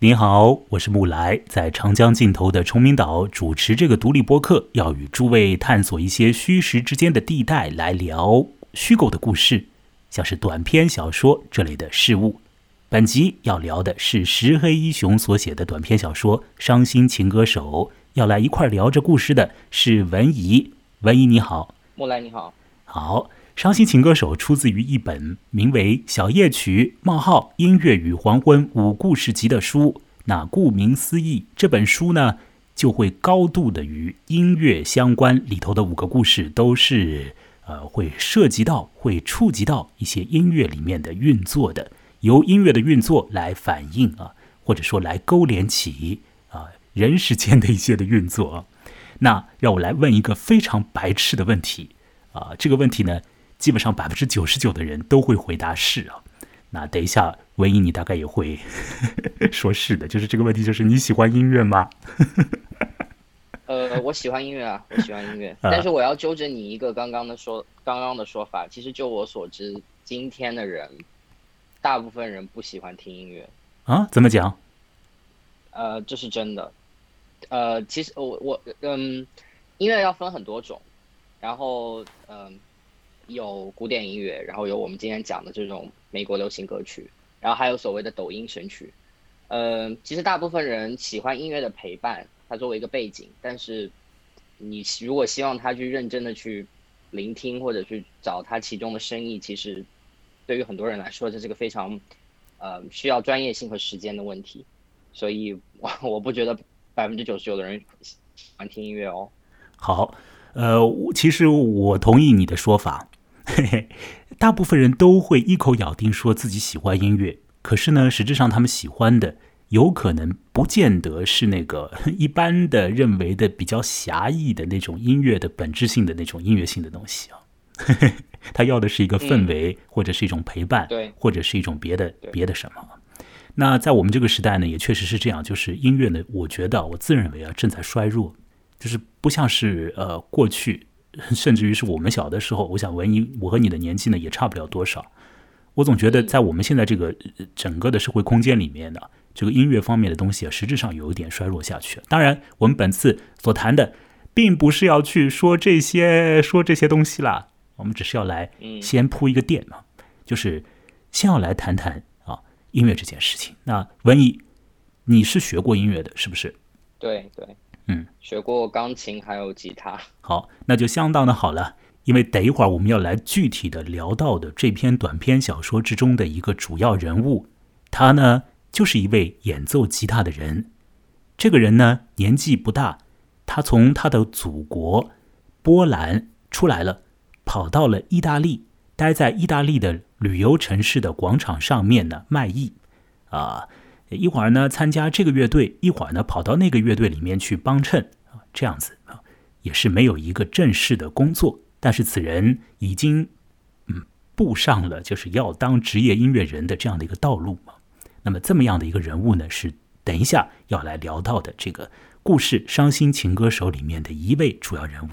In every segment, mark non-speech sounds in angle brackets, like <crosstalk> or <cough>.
你好，我是木来，在长江尽头的崇明岛主持这个独立播客，要与诸位探索一些虚实之间的地带，来聊虚构的故事，像是短篇小说这类的事物。本集要聊的是石黑一雄所写的短篇小说《伤心情歌手》，要来一块聊这故事的是文怡。文怡你好，木来你好，好。《伤心情歌手》出自于一本名为《小夜曲：冒号音乐与黄昏五故事集》的书。那顾名思义，这本书呢就会高度的与音乐相关。里头的五个故事都是呃会涉及到、会触及到一些音乐里面的运作的，由音乐的运作来反映啊，或者说来勾连起啊人世间的一些的运作。那让我来问一个非常白痴的问题啊，这个问题呢？基本上百分之九十九的人都会回答是啊，那等一下文一你大概也会 <laughs> 说是的，就是这个问题就是你喜欢音乐吗？呃，我喜欢音乐啊，我喜欢音乐，<laughs> 但是我要纠正你一个刚刚的说刚刚的说法，其实就我所知，今天的人大部分人不喜欢听音乐啊？怎么讲？呃，这是真的。呃，其实我我嗯，音乐要分很多种，然后嗯。有古典音乐，然后有我们今天讲的这种美国流行歌曲，然后还有所谓的抖音神曲。呃，其实大部分人喜欢音乐的陪伴，它作为一个背景。但是你如果希望他去认真的去聆听或者去找他其中的深意，其实对于很多人来说，这是个非常呃需要专业性和时间的问题。所以，我我不觉得百分之九十九的人喜欢听音乐哦。好，呃，其实我同意你的说法。嘿嘿，大部分人都会一口咬定说自己喜欢音乐，可是呢，实质上他们喜欢的有可能不见得是那个一般的认为的比较狭义的那种音乐的本质性的那种音乐性的东西啊。<laughs> 他要的是一个氛围，或者是一种陪伴，对，或者是一种别的别的什么。那在我们这个时代呢，也确实是这样，就是音乐呢，我觉得我自认为啊正在衰弱，就是不像是呃过去。甚至于是我们小的时候，我想文艺，我和你的年纪呢也差不了多少。我总觉得在我们现在这个整个的社会空间里面呢，这个音乐方面的东西啊，实质上有一点衰弱下去。当然，我们本次所谈的，并不是要去说这些说这些东西啦，我们只是要来先铺一个垫嘛，就是先要来谈谈啊音乐这件事情。那文艺，你是学过音乐的，是不是？对对。嗯，学过钢琴，还有吉他。好，那就相当的好了。因为等一会儿我们要来具体的聊到的这篇短篇小说之中的一个主要人物，他呢就是一位演奏吉他的人。这个人呢年纪不大，他从他的祖国波兰出来了，跑到了意大利，待在意大利的旅游城市的广场上面呢卖艺，啊。一会儿呢参加这个乐队，一会儿呢跑到那个乐队里面去帮衬啊，这样子啊，也是没有一个正式的工作。但是此人已经嗯步上了就是要当职业音乐人的这样的一个道路嘛。那么这么样的一个人物呢，是等一下要来聊到的这个故事《伤心情歌手》里面的一位主要人物。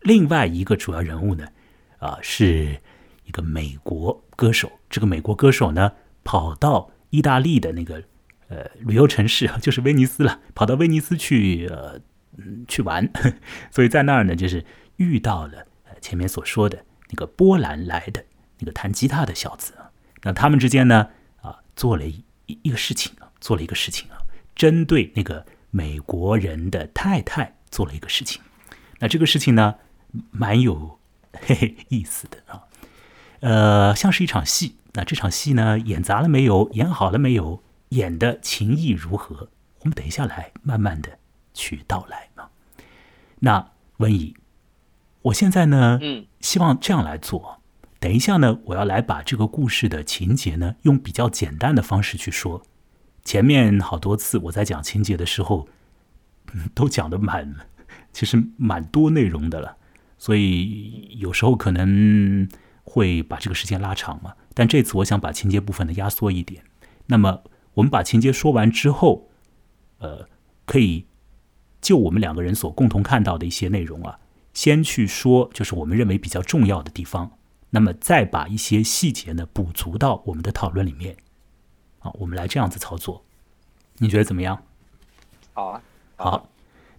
另外一个主要人物呢，啊，是一个美国歌手。这个美国歌手呢，跑到意大利的那个。呃，旅游城市 <laughs> 就是威尼斯了，跑到威尼斯去呃去玩，<laughs> 所以在那儿呢，就是遇到了呃前面所说的那个波兰来的那个弹吉他的小子啊。那他们之间呢啊，做了一一个事情啊，做了一个事情啊，针对那个美国人的太太做了一个事情。那这个事情呢，蛮有嘿嘿意思的啊，呃，像是一场戏。那这场戏呢，演砸了没有？演好了没有？演的情谊如何？我们等一下来慢慢的去道来嘛。那温怡，我现在呢，嗯，希望这样来做。等一下呢，我要来把这个故事的情节呢，用比较简单的方式去说。前面好多次我在讲情节的时候，嗯都讲的蛮，其实蛮多内容的了，所以有时候可能会把这个时间拉长嘛。但这次我想把情节部分呢压缩一点，那么。我们把情节说完之后，呃，可以就我们两个人所共同看到的一些内容啊，先去说，就是我们认为比较重要的地方，那么再把一些细节呢补足到我们的讨论里面。啊，我们来这样子操作。你觉得怎么样？好啊，好。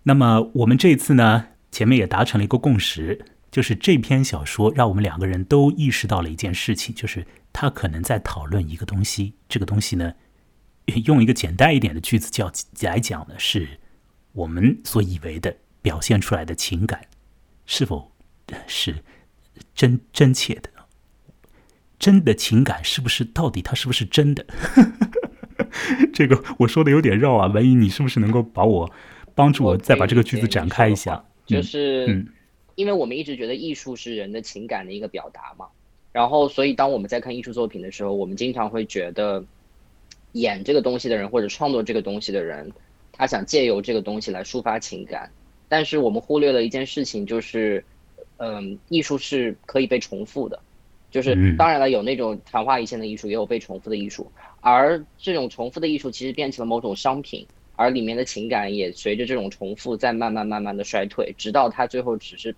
那么我们这次呢，前面也达成了一个共识，就是这篇小说让我们两个人都意识到了一件事情，就是他可能在讨论一个东西。这个东西呢，用一个简单一点的句子叫来讲呢，是我们所以为的表现出来的情感是否是真真切的？真的情感是不是到底它是不是真的？<laughs> 这个我说的有点绕啊，文怡，你是不是能够把我？帮助我再把这个句子展开一下，就是，因为我们一直觉得艺术是人的情感的一个表达嘛，然后所以当我们在看艺术作品的时候，我们经常会觉得，演这个东西的人或者创作这个东西的人，他想借由这个东西来抒发情感，但是我们忽略了一件事情，就是，嗯，艺术是可以被重复的，就是当然了，有那种昙花一现的艺术，也有被重复的艺术，而这种重复的艺术其实变成了某种商品。而里面的情感也随着这种重复在慢慢慢慢的衰退，直到它最后只是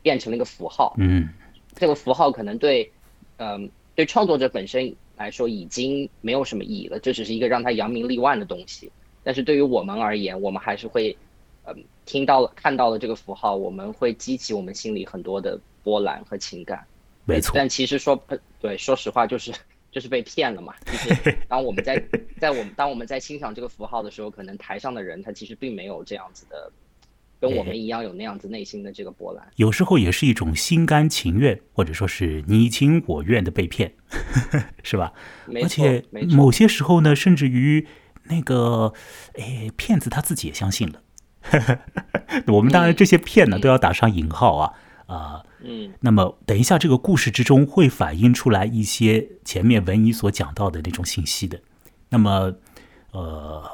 变成了一个符号。嗯，这个符号可能对，嗯，对创作者本身来说已经没有什么意义了，这只是一个让他扬名立万的东西。但是对于我们而言，我们还是会，嗯，听到了看到了这个符号，我们会激起我们心里很多的波澜和情感。没错。但其实说，对，说实话就是。就是被骗了嘛？就是当我们在在我们当我们在欣赏这个符号的时候，可能台上的人他其实并没有这样子的，跟我们一样有那样子内心的这个波澜。有时候也是一种心甘情愿，或者说是你情我愿的被骗，<laughs> 是吧？而且某些时候呢，甚至于那个诶骗子他自己也相信了。<laughs> 我们当然这些骗呢都要打上引号啊啊。嗯，那么等一下，这个故事之中会反映出来一些前面文怡所讲到的那种信息的。那么，呃，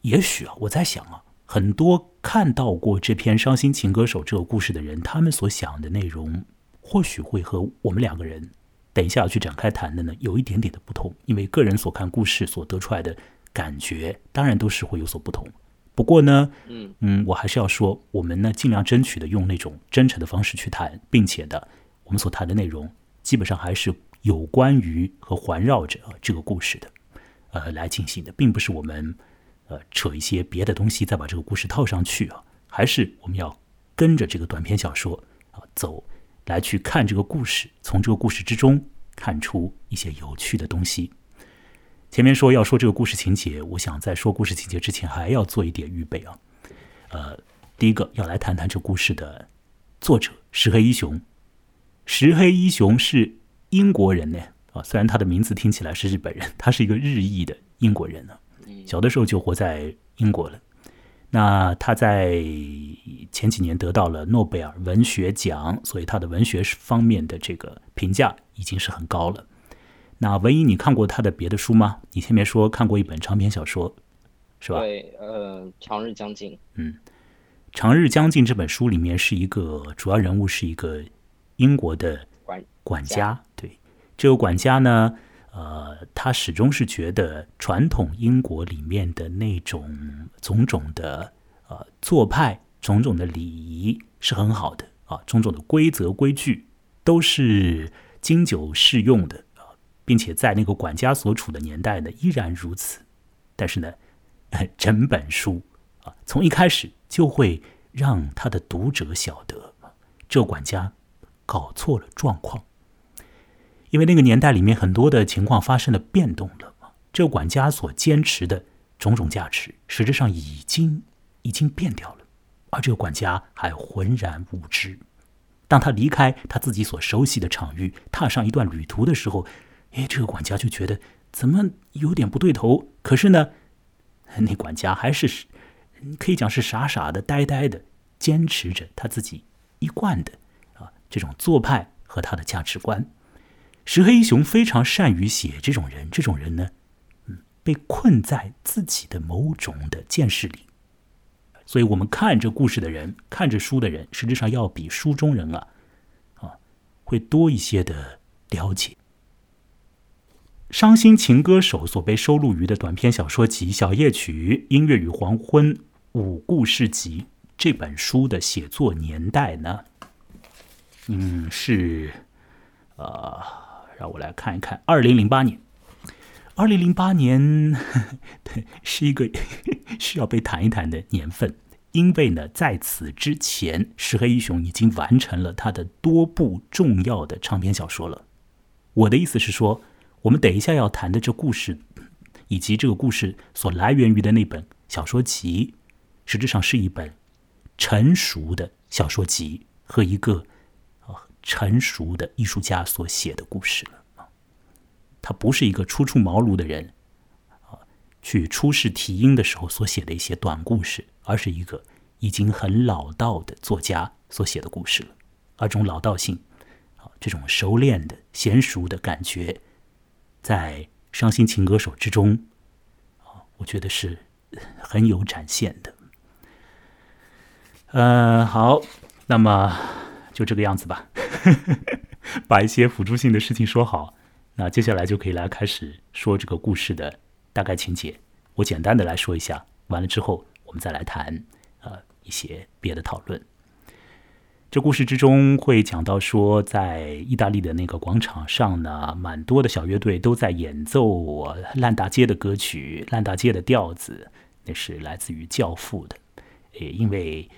也许啊，我在想啊，很多看到过这篇《伤心情歌手》这个故事的人，他们所想的内容，或许会和我们两个人等一下要去展开谈的呢，有一点点的不同。因为个人所看故事所得出来的感觉，当然都是会有所不同。不过呢，嗯嗯，我还是要说，我们呢尽量争取的用那种真诚的方式去谈，并且的，我们所谈的内容基本上还是有关于和环绕着这个故事的，呃，来进行的，并不是我们呃扯一些别的东西再把这个故事套上去啊，还是我们要跟着这个短篇小说啊走，来去看这个故事，从这个故事之中看出一些有趣的东西。前面说要说这个故事情节，我想在说故事情节之前还要做一点预备啊。呃，第一个要来谈谈这故事的作者石黑一雄。石黑一雄是英国人呢啊，虽然他的名字听起来是日本人，他是一个日裔的英国人呢。小的时候就活在英国了。那他在前几年得到了诺贝尔文学奖，所以他的文学方面的这个评价已经是很高了。那文一，你看过他的别的书吗？你前面说看过一本长篇小说，是吧？对，呃，《长日将近》。嗯，《长日将近》这本书里面是一个主要人物，是一个英国的管管家。对，这个管家呢，呃，他始终是觉得传统英国里面的那种种种的呃做派、种种的礼仪是很好的啊，种种的规则规矩都是经久适用的啊。并且在那个管家所处的年代呢，依然如此。但是呢，整本书啊，从一开始就会让他的读者晓得，这管家搞错了状况。因为那个年代里面很多的情况发生了变动了，这个管家所坚持的种种价值，实质上已经已经变掉了，而这个管家还浑然无知。当他离开他自己所熟悉的场域，踏上一段旅途的时候。哎，这个管家就觉得怎么有点不对头。可是呢，那管家还是可以讲是傻傻的、呆呆的，坚持着他自己一贯的啊这种做派和他的价值观。石黑一雄非常善于写这种人，这种人呢，嗯，被困在自己的某种的见识里。所以我们看这故事的人，看这书的人，实际上要比书中人啊啊会多一些的了解。《伤心情歌手》所被收录于的短篇小说集《小夜曲》《音乐与黄昏》五故事集这本书的写作年代呢？嗯，是，呃，让我来看一看，二零零八年，二零零八年，<laughs> 对，是一个 <laughs> 需要被谈一谈的年份，因为呢，在此之前，石黑一雄已经完成了他的多部重要的长篇小说了。我的意思是说，我们等一下要谈的这故事，以及这个故事所来源于的那本小说集，实质上是一本成熟的小说集和一个成熟的艺术家所写的故事了。他不是一个初出茅庐的人，啊，去初试题音的时候所写的一些短故事，而是一个已经很老道的作家所写的故事了。而这种老道性，啊，这种熟练的、娴熟的感觉，在《伤心情歌手》之中，啊，我觉得是很有展现的。呃，好，那么就这个样子吧，<laughs> 把一些辅助性的事情说好。那接下来就可以来开始说这个故事的大概情节。我简单的来说一下，完了之后我们再来谈呃一些别的讨论。这故事之中会讲到说，在意大利的那个广场上呢，蛮多的小乐队都在演奏烂大街的歌曲，烂大街的调子，那是来自于《教父》的。也，因为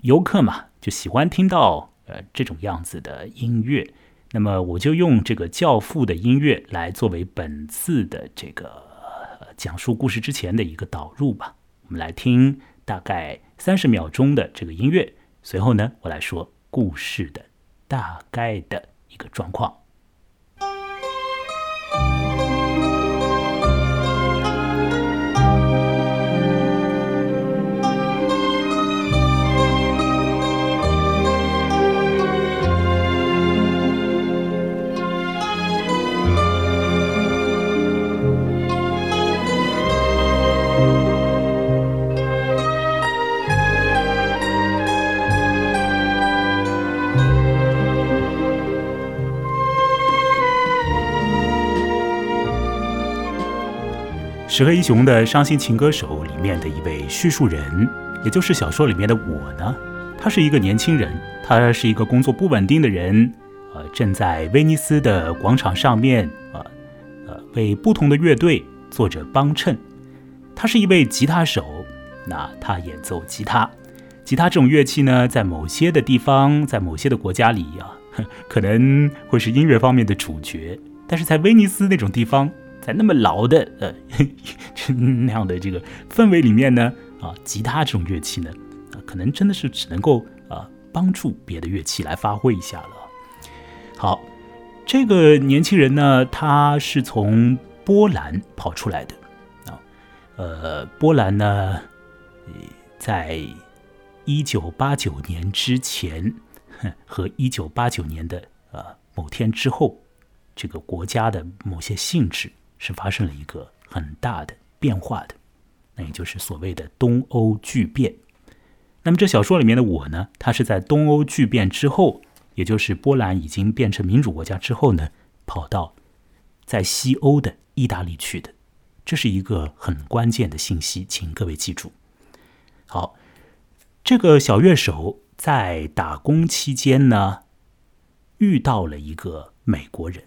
游客嘛，就喜欢听到呃这种样子的音乐。那么我就用这个教父的音乐来作为本次的这个讲述故事之前的一个导入吧。我们来听大概三十秒钟的这个音乐，随后呢，我来说故事的大概的一个状况。石黑一雄的《伤心情歌手》里面的一位叙述人，也就是小说里面的我呢，他是一个年轻人，他是一个工作不稳定的人，呃，正在威尼斯的广场上面，呃，呃，为不同的乐队做着帮衬。他是一位吉他手，那他演奏吉他，吉他这种乐器呢，在某些的地方，在某些的国家里啊，<laughs> 可能会是音乐方面的主角，但是在威尼斯那种地方。在那么老的呃 <laughs> 那样的这个氛围里面呢，啊，吉他这种乐器呢，啊，可能真的是只能够啊帮助别的乐器来发挥一下了。好，这个年轻人呢，他是从波兰跑出来的啊，呃，波兰呢，在一九八九年之前 <laughs> 和一九八九年的呃某天之后，这个国家的某些性质。是发生了一个很大的变化的，那也就是所谓的东欧巨变。那么这小说里面的我呢，他是在东欧巨变之后，也就是波兰已经变成民主国家之后呢，跑到在西欧的意大利去的。这是一个很关键的信息，请各位记住。好，这个小乐手在打工期间呢，遇到了一个美国人。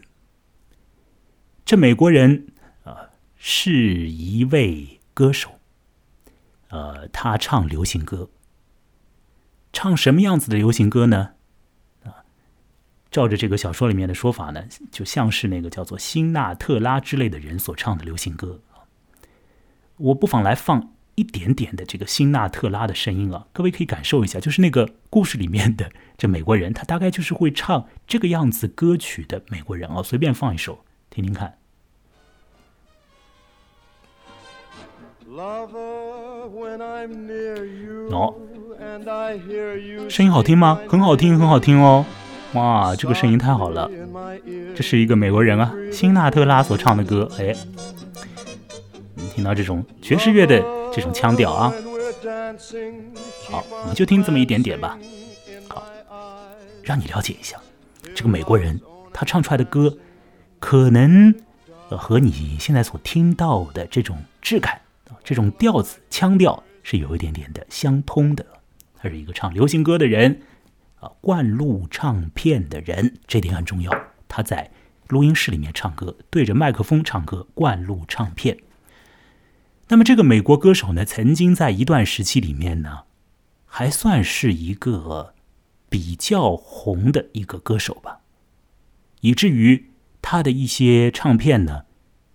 这美国人啊，是一位歌手，呃，他唱流行歌，唱什么样子的流行歌呢？啊，照着这个小说里面的说法呢，就像是那个叫做辛纳特拉之类的人所唱的流行歌。我不妨来放一点点的这个辛纳特拉的声音啊，各位可以感受一下，就是那个故事里面的这美国人，他大概就是会唱这个样子歌曲的美国人啊，随便放一首听听看。哦，声音好听吗？很好听，很好听哦！哇，这个声音太好了！这是一个美国人啊，辛纳特拉所唱的歌。哎，你听到这种爵士乐的这种腔调啊？好，你就听这么一点点吧。好，让你了解一下这个美国人他唱出来的歌，可能呃和你现在所听到的这种质感。这种调子腔调是有一点点的相通的。他是一个唱流行歌的人，啊，灌录唱片的人，这点很重要。他在录音室里面唱歌，对着麦克风唱歌，灌录唱片。那么这个美国歌手呢，曾经在一段时期里面呢，还算是一个比较红的一个歌手吧，以至于他的一些唱片呢，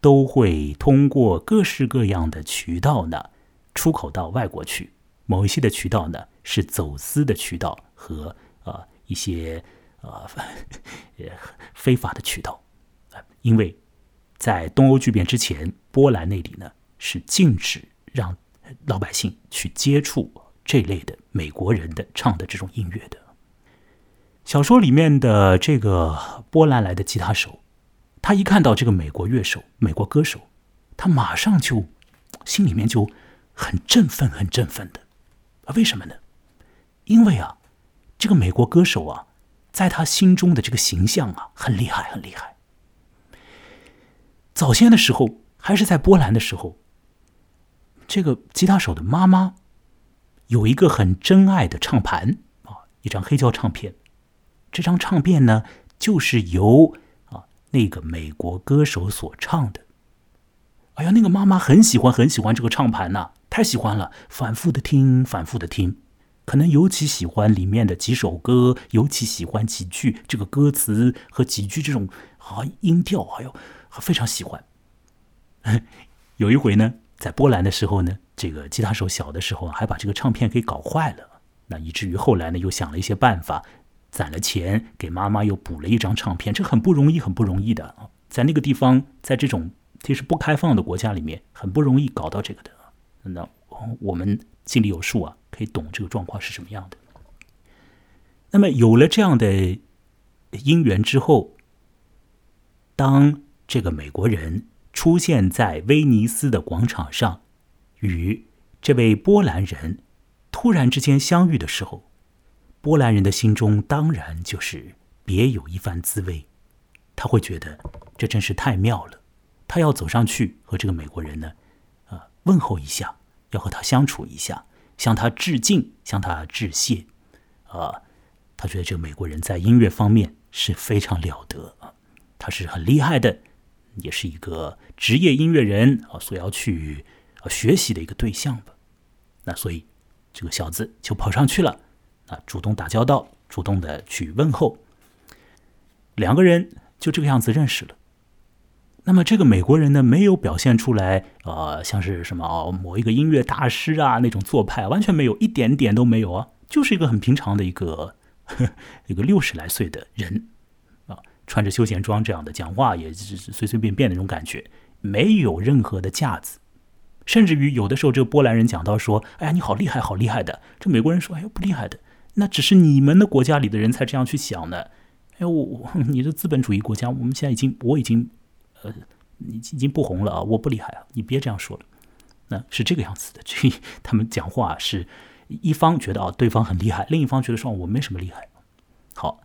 都会通过各式各样的渠道呢，出口到外国去。某一些的渠道呢，是走私的渠道和呃一些呃 <laughs> 非法的渠道，因为在东欧剧变之前，波兰那里呢。是禁止让老百姓去接触这类的美国人的唱的这种音乐的。小说里面的这个波兰来的吉他手，他一看到这个美国乐手、美国歌手，他马上就心里面就很振奋、很振奋的。啊，为什么呢？因为啊，这个美国歌手啊，在他心中的这个形象啊，很厉害、很厉害。早先的时候，还是在波兰的时候。这个吉他手的妈妈有一个很珍爱的唱盘啊，一张黑胶唱片。这张唱片呢，就是由那个美国歌手所唱的。哎呀，那个妈妈很喜欢很喜欢这个唱盘呐，太喜欢了，反复的听，反复的听。可能尤其喜欢里面的几首歌，尤其喜欢几句这个歌词和几句这种啊音调，哎呦，非常喜欢。<laughs> 有一回呢。在波兰的时候呢，这个吉他手小的时候还把这个唱片给搞坏了，那以至于后来呢又想了一些办法，攒了钱给妈妈又补了一张唱片，这很不容易，很不容易的啊！在那个地方，在这种其实不开放的国家里面，很不容易搞到这个的。那我们心里有数啊，可以懂这个状况是什么样的。那么有了这样的姻缘之后，当这个美国人。出现在威尼斯的广场上，与这位波兰人突然之间相遇的时候，波兰人的心中当然就是别有一番滋味。他会觉得这真是太妙了，他要走上去和这个美国人呢，啊，问候一下，要和他相处一下，向他致敬，向他致谢。啊，他觉得这个美国人在音乐方面是非常了得啊，他是很厉害的。也是一个职业音乐人啊，所要去学习的一个对象吧。那所以这个小子就跑上去了，啊，主动打交道，主动的去问候。两个人就这个样子认识了。那么这个美国人呢，没有表现出来，呃，像是什么哦，某一个音乐大师啊那种做派，完全没有，一点点都没有啊，就是一个很平常的一个一个六十来岁的人啊。穿着休闲装这样的讲话也是随随便便的那种感觉，没有任何的架子，甚至于有的时候这个波兰人讲到说：“哎呀，你好厉害，好厉害的。”这美国人说：“哎呀，不厉害的，那只是你们的国家里的人才这样去想的。哎，我我你的资本主义国家，我们现在已经我已经呃，已经已经不红了啊，我不厉害啊，你别这样说了。那是这个样子的，<laughs> 这他们讲话是一方觉得啊对方很厉害，另一方觉得说我没什么厉害。好。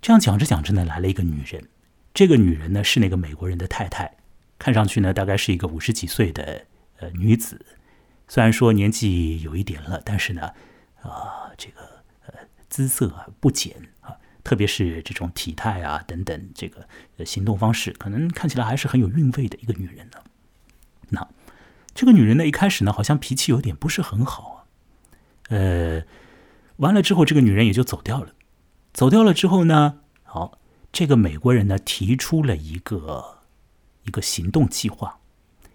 这样讲着讲着呢，来了一个女人。这个女人呢是那个美国人的太太，看上去呢大概是一个五十几岁的呃女子。虽然说年纪有一点了，但是呢，啊，这个姿色啊不减啊，特别是这种体态啊等等，这个行动方式，可能看起来还是很有韵味的一个女人呢。那这个女人呢一开始呢好像脾气有点不是很好啊，呃，完了之后这个女人也就走掉了。走掉了之后呢？好，这个美国人呢提出了一个一个行动计划，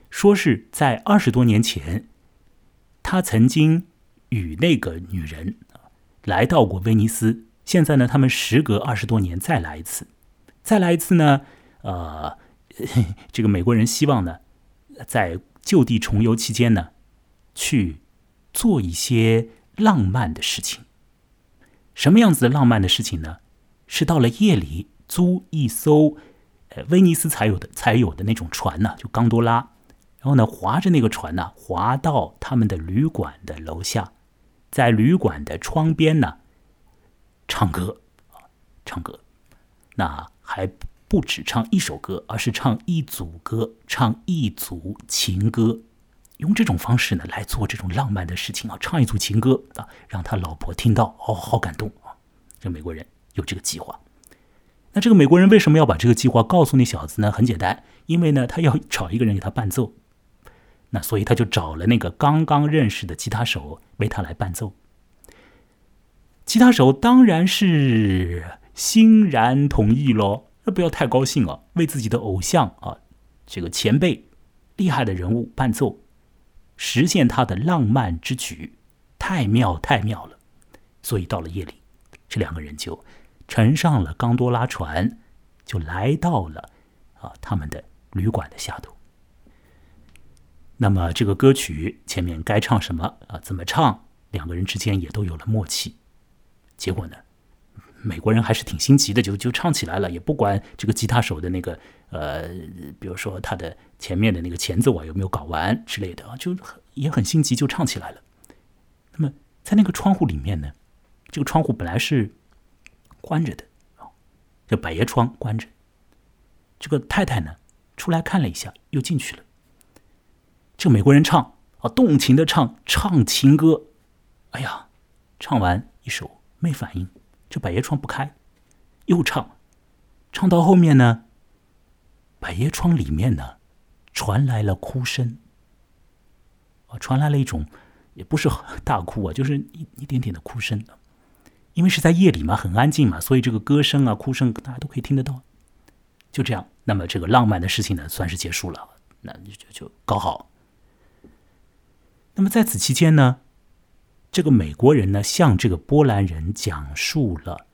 说是在二十多年前，他曾经与那个女人来到过威尼斯。现在呢，他们时隔二十多年再来一次，再来一次呢？呃，<laughs> 这个美国人希望呢，在就地重游期间呢，去做一些浪漫的事情。什么样子的浪漫的事情呢？是到了夜里租一艘，呃，威尼斯才有的才有的那种船呢，就冈多拉，然后呢，划着那个船呢，划到他们的旅馆的楼下，在旅馆的窗边呢，唱歌啊，唱歌，那还不止唱一首歌，而是唱一组歌，唱一组情歌。用这种方式呢来做这种浪漫的事情啊，唱一组情歌啊，让他老婆听到，哦，好感动啊！这美国人有这个计划。那这个美国人为什么要把这个计划告诉那小子呢？很简单，因为呢，他要找一个人给他伴奏。那所以他就找了那个刚刚认识的吉他手为他来伴奏。吉他手当然是欣然同意喽。那不要太高兴啊，为自己的偶像啊，这个前辈、厉害的人物伴奏，实现他的浪漫之举，太妙太妙了。所以到了夜里，这两个人就乘上了冈多拉船，就来到了啊他们的旅馆的下头。那么这个歌曲前面该唱什么啊？怎么唱？两个人之间也都有了默契。结果呢，美国人还是挺心急的，就就唱起来了，也不管这个吉他手的那个呃，比如说他的前面的那个前奏啊有没有搞完之类的啊，就也很心急，就唱起来了。那么在那个窗户里面呢，这个窗户本来是关着的啊，这百叶窗关着。这个太太呢出来看了一下，又进去了。这美国人唱啊，动情的唱唱情歌，哎呀，唱完一首没反应，这百叶窗不开，又唱，唱到后面呢，百叶窗里面呢传来了哭声，啊，传来了一种也不是大哭啊，就是一一点点的哭声，因为是在夜里嘛，很安静嘛，所以这个歌声啊、哭声大家都可以听得到。就这样，那么这个浪漫的事情呢，算是结束了，那就就就搞好。那么在此期间呢，这个美国人呢向这个波兰人讲述了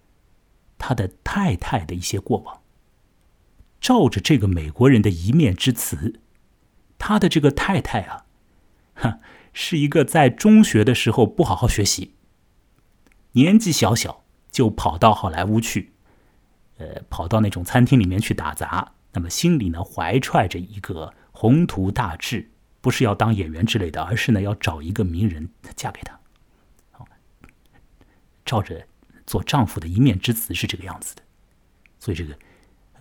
他的太太的一些过往。照着这个美国人的一面之词，他的这个太太啊，哈，是一个在中学的时候不好好学习，年纪小小就跑到好莱坞去，呃，跑到那种餐厅里面去打杂。那么心里呢怀揣着一个宏图大志。不是要当演员之类的，而是呢要找一个名人嫁给他。好，照着做丈夫的一面之词是这个样子的。所以这个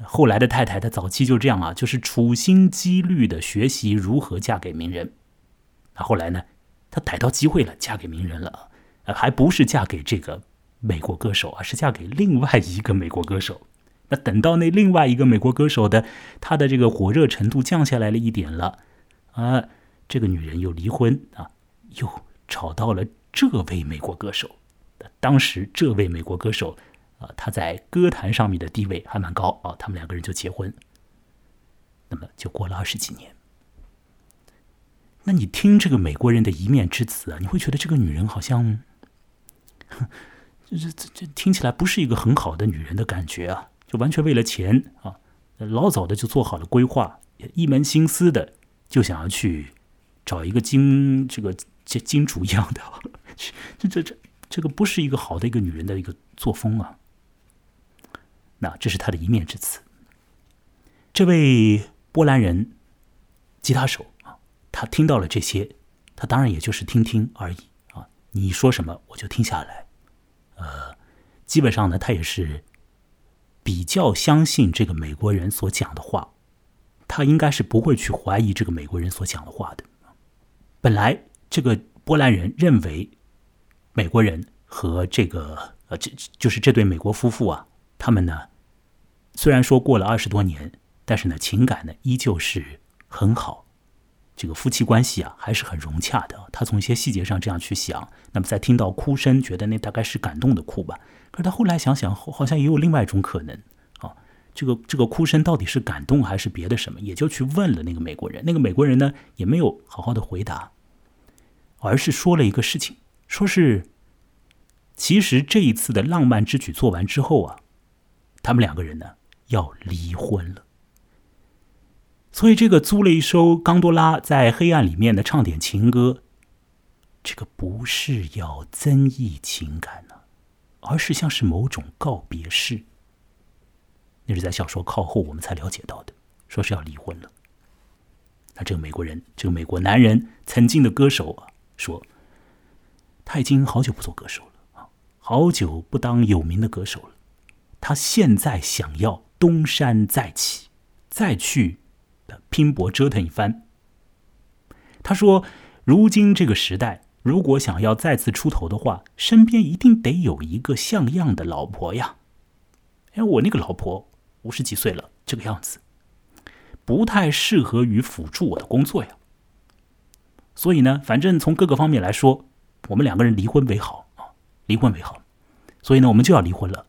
后来的太太，她早期就这样啊，就是处心积虑的学习如何嫁给名人。那后来呢，她逮到机会了，嫁给名人了，还不是嫁给这个美国歌手，而是嫁给另外一个美国歌手。那等到那另外一个美国歌手的他的这个火热程度降下来了一点了。啊，这个女人又离婚啊，又找到了这位美国歌手。当时这位美国歌手啊，他在歌坛上面的地位还蛮高啊。他们两个人就结婚，那么就过了二十几年。那你听这个美国人的一面之词啊，你会觉得这个女人好像，这这这听起来不是一个很好的女人的感觉啊，就完全为了钱啊，老早的就做好了规划，一门心思的。就想要去找一个金这个金金主一样的，这这这这个不是一个好的一个女人的一个作风啊。那这是他的一面之词。这位波兰人吉他手啊，他听到了这些，他当然也就是听听而已啊。你说什么我就听下来，呃，基本上呢，他也是比较相信这个美国人所讲的话。他应该是不会去怀疑这个美国人所讲的话的。本来这个波兰人认为，美国人和这个呃，这就是这对美国夫妇啊，他们呢，虽然说过了二十多年，但是呢，情感呢依旧是很好，这个夫妻关系啊还是很融洽的。他从一些细节上这样去想，那么在听到哭声，觉得那大概是感动的哭吧。可是他后来想想，好像也有另外一种可能。这个这个哭声到底是感动还是别的什么？也就去问了那个美国人。那个美国人呢，也没有好好的回答，而是说了一个事情，说是其实这一次的浪漫之举做完之后啊，他们两个人呢要离婚了。所以这个租了一首冈多拉在黑暗里面的唱点情歌，这个不是要增益情感呢，而是像是某种告别式。那是在小说靠后我们才了解到的，说是要离婚了。那这个美国人，这个美国男人，曾经的歌手啊，说他已经好久不做歌手了，好久不当有名的歌手了。他现在想要东山再起，再去拼搏折腾一番。他说，如今这个时代，如果想要再次出头的话，身边一定得有一个像样的老婆呀。哎，我那个老婆。五十几岁了，这个样子，不太适合于辅助我的工作呀。所以呢，反正从各个方面来说，我们两个人离婚为好啊，离婚为好。所以呢，我们就要离婚了。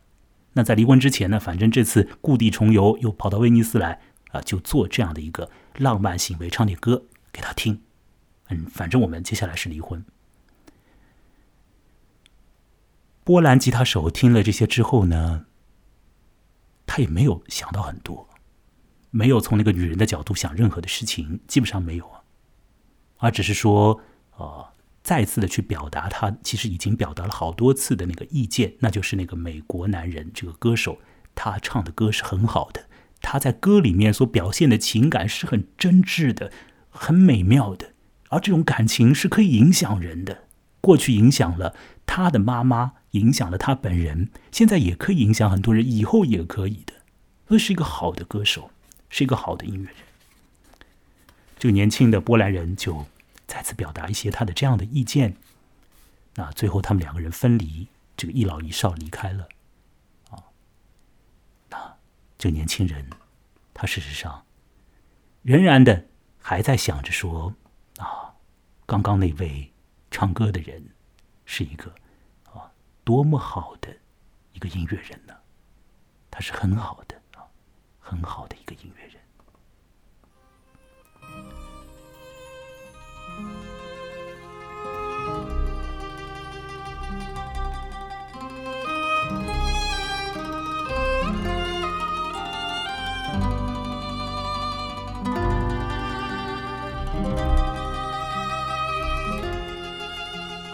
那在离婚之前呢，反正这次故地重游，又跑到威尼斯来啊，就做这样的一个浪漫行为，唱点歌给他听。嗯，反正我们接下来是离婚。波兰吉他手听了这些之后呢，他也没有想到很多，没有从那个女人的角度想任何的事情，基本上没有啊，而只是说，啊，再次的去表达他其实已经表达了好多次的那个意见，那就是那个美国男人这个歌手，他唱的歌是很好的，他在歌里面所表现的情感是很真挚的，很美妙的，而这种感情是可以影响人的，过去影响了他的妈妈。影响了他本人，现在也可以影响很多人，以后也可以的。这是一个好的歌手，是一个好的音乐人。这个年轻的波兰人就再次表达一些他的这样的意见。那最后他们两个人分离，这个一老一少离开了。啊，那这个年轻人，他事实上仍然的还在想着说：啊，刚刚那位唱歌的人是一个啊。多么好的一个音乐人呢？他是很好的啊，很好的一个音乐人。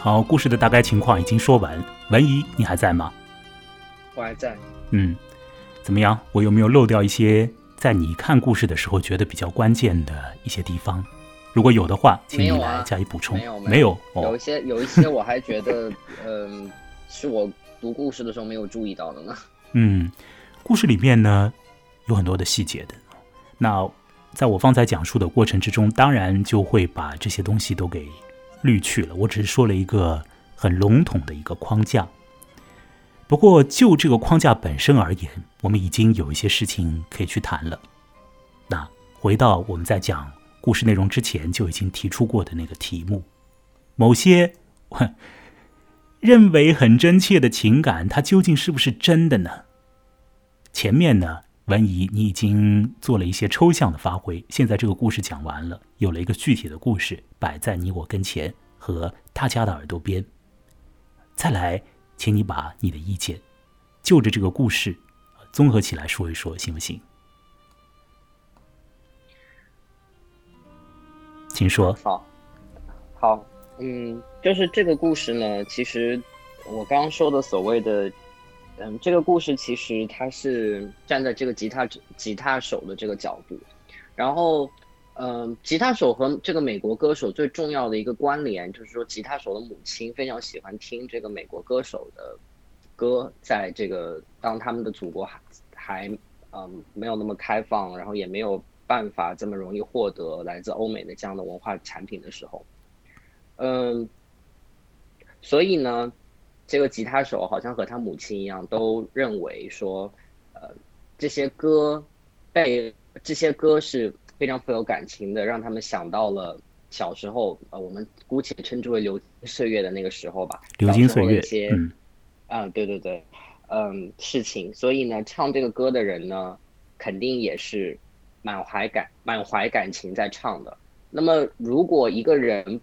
好，故事的大概情况已经说完。文怡，你还在吗？我还在。嗯，怎么样？我有没有漏掉一些在你看故事的时候觉得比较关键的一些地方？如果有的话，请你来加以补充。没有，没有。有一些，有一些我还觉得，<laughs> 嗯，是我读故事的时候没有注意到的呢。嗯，故事里面呢有很多的细节的。那在我方才讲述的过程之中，当然就会把这些东西都给。滤去了，我只是说了一个很笼统的一个框架。不过就这个框架本身而言，我们已经有一些事情可以去谈了。那回到我们在讲故事内容之前就已经提出过的那个题目：某些认为很真切的情感，它究竟是不是真的呢？前面呢？文怡，你已经做了一些抽象的发挥，现在这个故事讲完了，有了一个具体的故事摆在你我跟前和大家的耳朵边。再来，请你把你的意见就着这个故事综合起来说一说，行不行？请说。好，好，嗯，就是这个故事呢，其实我刚刚说的所谓的。嗯，这个故事其实它是站在这个吉他吉他手的这个角度，然后，嗯，吉他手和这个美国歌手最重要的一个关联，就是说吉他手的母亲非常喜欢听这个美国歌手的歌，在这个当他们的祖国还还嗯没有那么开放，然后也没有办法这么容易获得来自欧美的这样的文化产品的时候，嗯，所以呢。这个吉他手好像和他母亲一样，都认为说，呃，这些歌被这些歌是非常富有感情的，让他们想到了小时候，呃，我们姑且称之为流金岁月的那个时候吧。流金岁月。一些，啊，对对对，嗯，事情。所以呢，唱这个歌的人呢，肯定也是满怀感满怀感情在唱的。那么，如果一个人，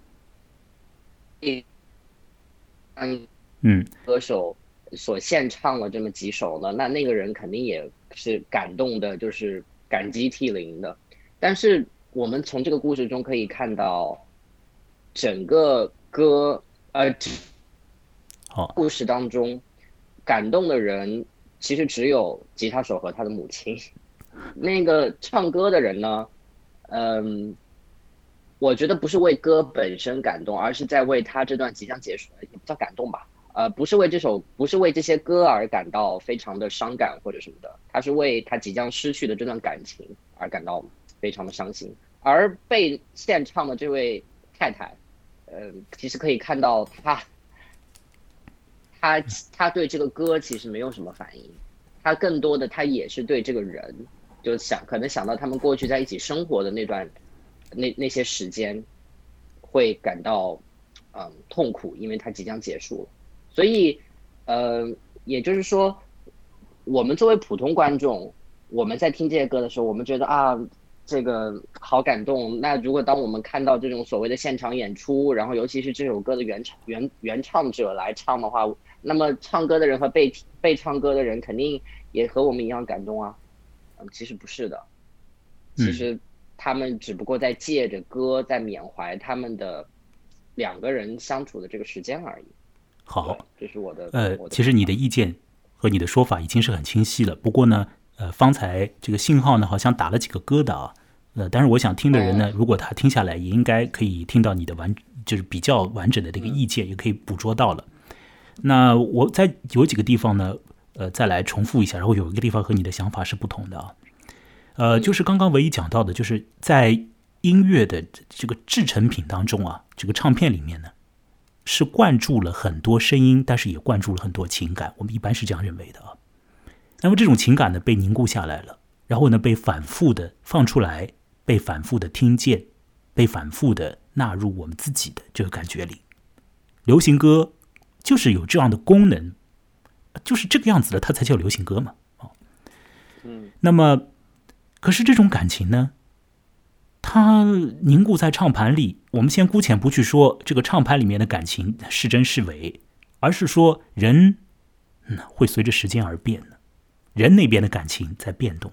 嗯。嗯，歌手所献唱了这么几首呢，那那个人肯定也是感动的，就是感激涕零的。但是我们从这个故事中可以看到，整个歌呃，好故事当中感动的人其实只有吉他手和他的母亲。<laughs> 那个唱歌的人呢，嗯，我觉得不是为歌本身感动，而是在为他这段即将结束，也不叫感动吧。呃，不是为这首，不是为这些歌而感到非常的伤感或者什么的，他是为他即将失去的这段感情而感到非常的伤心。而被献唱的这位太太，呃，其实可以看到他，他他对这个歌其实没有什么反应，他更多的他也是对这个人，就想可能想到他们过去在一起生活的那段那那些时间，会感到嗯痛苦，因为他即将结束了。所以，呃，也就是说，我们作为普通观众，我们在听这些歌的时候，我们觉得啊。这个好感动。那如果当我们看到这种所谓的现场演出，然后尤其是这首歌的原唱原原唱者来唱的话，那么唱歌的人和被被唱歌的人肯定也和我们一样感动啊。嗯，其实不是的，其实他们只不过在借着歌在缅怀他们的两个人相处的这个时间而已。好，这是我的。呃，其实你的意见和你的说法已经是很清晰了。不过呢。呃，方才这个信号呢，好像打了几个疙瘩啊。呃，但是我想听的人呢，如果他听下来，也应该可以听到你的完，就是比较完整的这个意见，也可以捕捉到了。那我在有几个地方呢，呃，再来重复一下，然后有一个地方和你的想法是不同的啊。呃，就是刚刚唯一讲到的，就是在音乐的这个制成品当中啊，这个唱片里面呢，是灌注了很多声音，但是也灌注了很多情感。我们一般是这样认为的啊。那么这种情感呢，被凝固下来了，然后呢，被反复的放出来，被反复的听见，被反复的纳入我们自己的这个感觉里。流行歌就是有这样的功能，就是这个样子的，它才叫流行歌嘛。哦，嗯。那么，可是这种感情呢，它凝固在唱盘里。我们先姑且不去说这个唱盘里面的感情是真是伪，而是说人，会随着时间而变的。人那边的感情在变动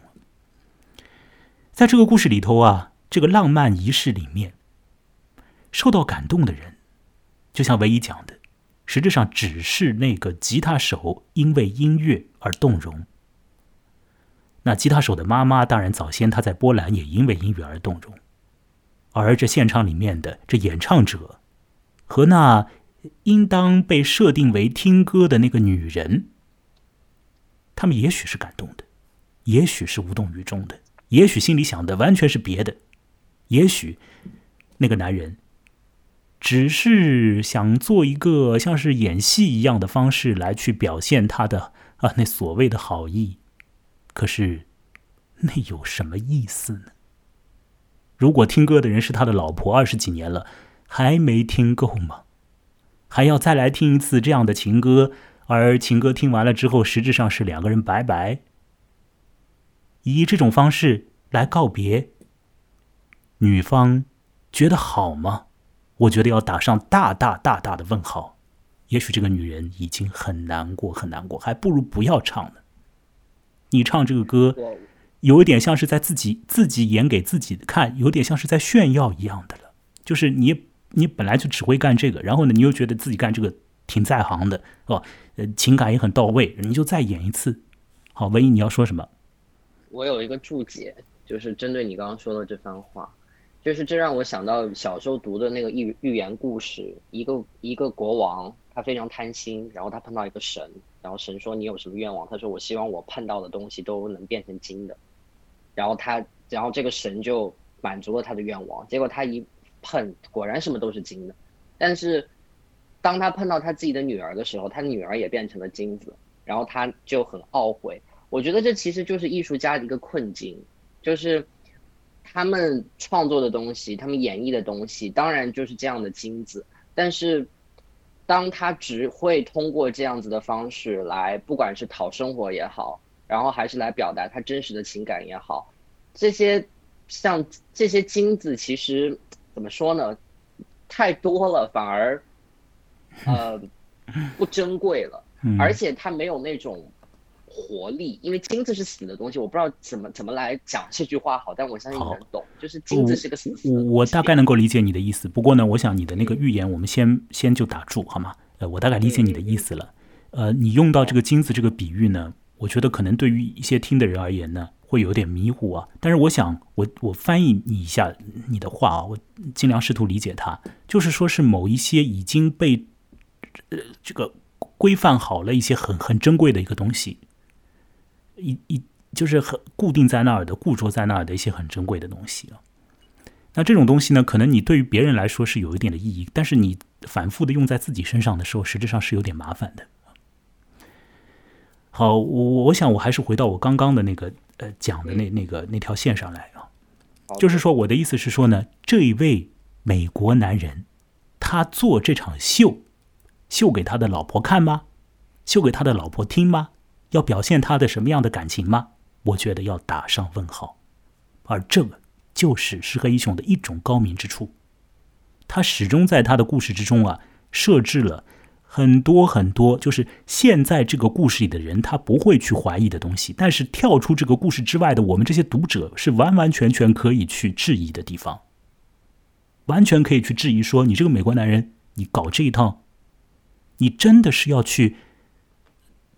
在这个故事里头啊，这个浪漫仪式里面，受到感动的人，就像唯一讲的，实质上只是那个吉他手因为音乐而动容。那吉他手的妈妈，当然早先他在波兰也因为音乐而动容，而这现场里面的这演唱者，和那应当被设定为听歌的那个女人。他们也许是感动的，也许是无动于衷的，也许心里想的完全是别的，也许那个男人只是想做一个像是演戏一样的方式来去表现他的啊那所谓的好意，可是那有什么意思呢？如果听歌的人是他的老婆，二十几年了还没听够吗？还要再来听一次这样的情歌？而情歌听完了之后，实质上是两个人拜拜，以这种方式来告别。女方觉得好吗？我觉得要打上大大大大的问号。也许这个女人已经很难过，很难过，还不如不要唱呢。你唱这个歌，有一点像是在自己自己演给自己看，有点像是在炫耀一样的了。就是你你本来就只会干这个，然后呢，你又觉得自己干这个。挺在行的，哦，呃，情感也很到位，你就再演一次。好，文艺，你要说什么？我有一个注解，就是针对你刚刚说的这番话，就是这让我想到小时候读的那个寓寓言故事，一个一个国王，他非常贪心，然后他碰到一个神，然后神说你有什么愿望？他说我希望我碰到的东西都能变成金的，然后他，然后这个神就满足了他的愿望，结果他一碰，果然什么都是金的，但是。当他碰到他自己的女儿的时候，他女儿也变成了金子，然后他就很懊悔。我觉得这其实就是艺术家的一个困境，就是他们创作的东西，他们演绎的东西，当然就是这样的金子。但是，当他只会通过这样子的方式来，不管是讨生活也好，然后还是来表达他真实的情感也好，这些像这些金子，其实怎么说呢？太多了，反而。呃，<laughs> 不珍贵了，而且它没有那种活力，因为金子是死的东西，我不知道怎么怎么来讲这句话好，但我相信你能懂，就是金子是个死。我我大概能够理解你的意思，不过呢，我想你的那个预言，我们先先就打住好吗？呃，我大概理解你的意思了。呃，你用到这个金子这个比喻呢，我觉得可能对于一些听的人而言呢，会有点迷糊啊。但是我想，我我翻译你一下你的话啊，我尽量试图理解它，就是说是某一些已经被。呃，这个规范好了一些很很珍贵的一个东西，一一就是很固定在那儿的、固着在那儿的一些很珍贵的东西啊。那这种东西呢，可能你对于别人来说是有一点的意义，但是你反复的用在自己身上的时候，实质上是有点麻烦的。好，我我想我还是回到我刚刚的那个呃讲的那那个那条线上来啊，就是说我的意思是说呢，这一位美国男人，他做这场秀，秀给他的老婆看吗？秀给他的老婆听吗？要表现他的什么样的感情吗？我觉得要打上问号。而这个就是石黑一雄的一种高明之处，他始终在他的故事之中啊设置了。很多很多，就是现在这个故事里的人，他不会去怀疑的东西。但是跳出这个故事之外的，我们这些读者是完完全全可以去质疑的地方，完全可以去质疑说：你这个美国男人，你搞这一套，你真的是要去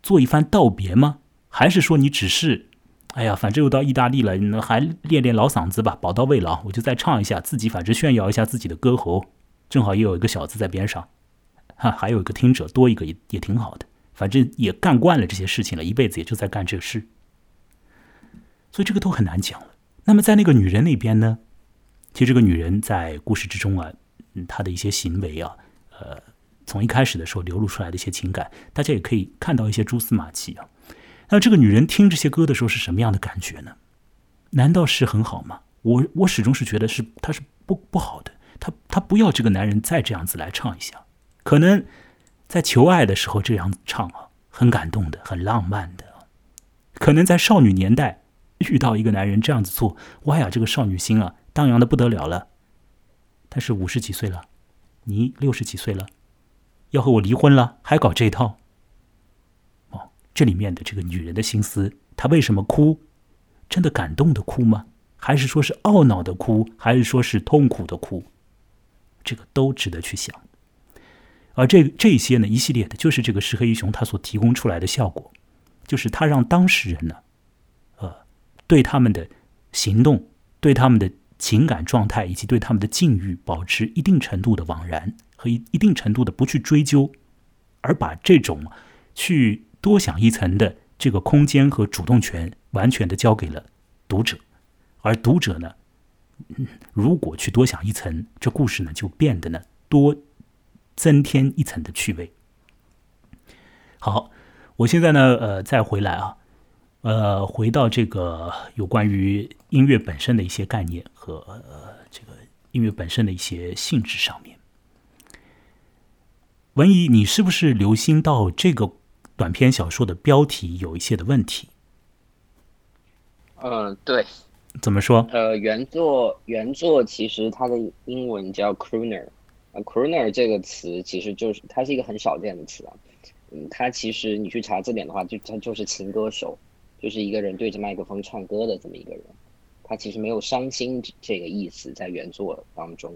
做一番道别吗？还是说你只是，哎呀，反正又到意大利了，那还练练老嗓子吧，宝刀未老，我就再唱一下，自己反正炫耀一下自己的歌喉，正好也有一个小子在边上。哈，还有一个听者多一个也也挺好的，反正也干惯了这些事情了，一辈子也就在干这事，所以这个都很难讲了。那么在那个女人那边呢？其实这个女人在故事之中啊，她的一些行为啊，呃，从一开始的时候流露出来的一些情感，大家也可以看到一些蛛丝马迹啊。那这个女人听这些歌的时候是什么样的感觉呢？难道是很好吗？我我始终是觉得是她是不不好的，她她不要这个男人再这样子来唱一下。可能在求爱的时候这样唱啊，很感动的，很浪漫的。可能在少女年代遇到一个男人这样子做，哇呀，这个少女心啊，荡漾的不得了了。但是五十几岁了，你六十几岁了，要和我离婚了，还搞这套？哦，这里面的这个女人的心思，她为什么哭？真的感动的哭吗？还是说是懊恼的哭？还是说是痛苦的哭？这个都值得去想。而这这些呢，一系列的，就是这个石黑一雄他所提供出来的效果，就是他让当事人呢，呃，对他们的行动、对他们的情感状态以及对他们的境遇保持一定程度的惘然和一一定程度的不去追究，而把这种去多想一层的这个空间和主动权完全的交给了读者，而读者呢，如果去多想一层，这故事呢就变得呢多。增添一层的趣味。好，我现在呢，呃，再回来啊，呃，回到这个有关于音乐本身的一些概念和呃这个音乐本身的一些性质上面。文怡，你是不是留心到这个短篇小说的标题有一些的问题？嗯，对。怎么说？呃，原作原作其实它的英文叫 crooner。Crooner 这个词其实就是它是一个很少见的词啊，嗯，它其实你去查字典的话，就它就是情歌手，就是一个人对着麦克风唱歌的这么一个人，他其实没有伤心这个意思在原作当中，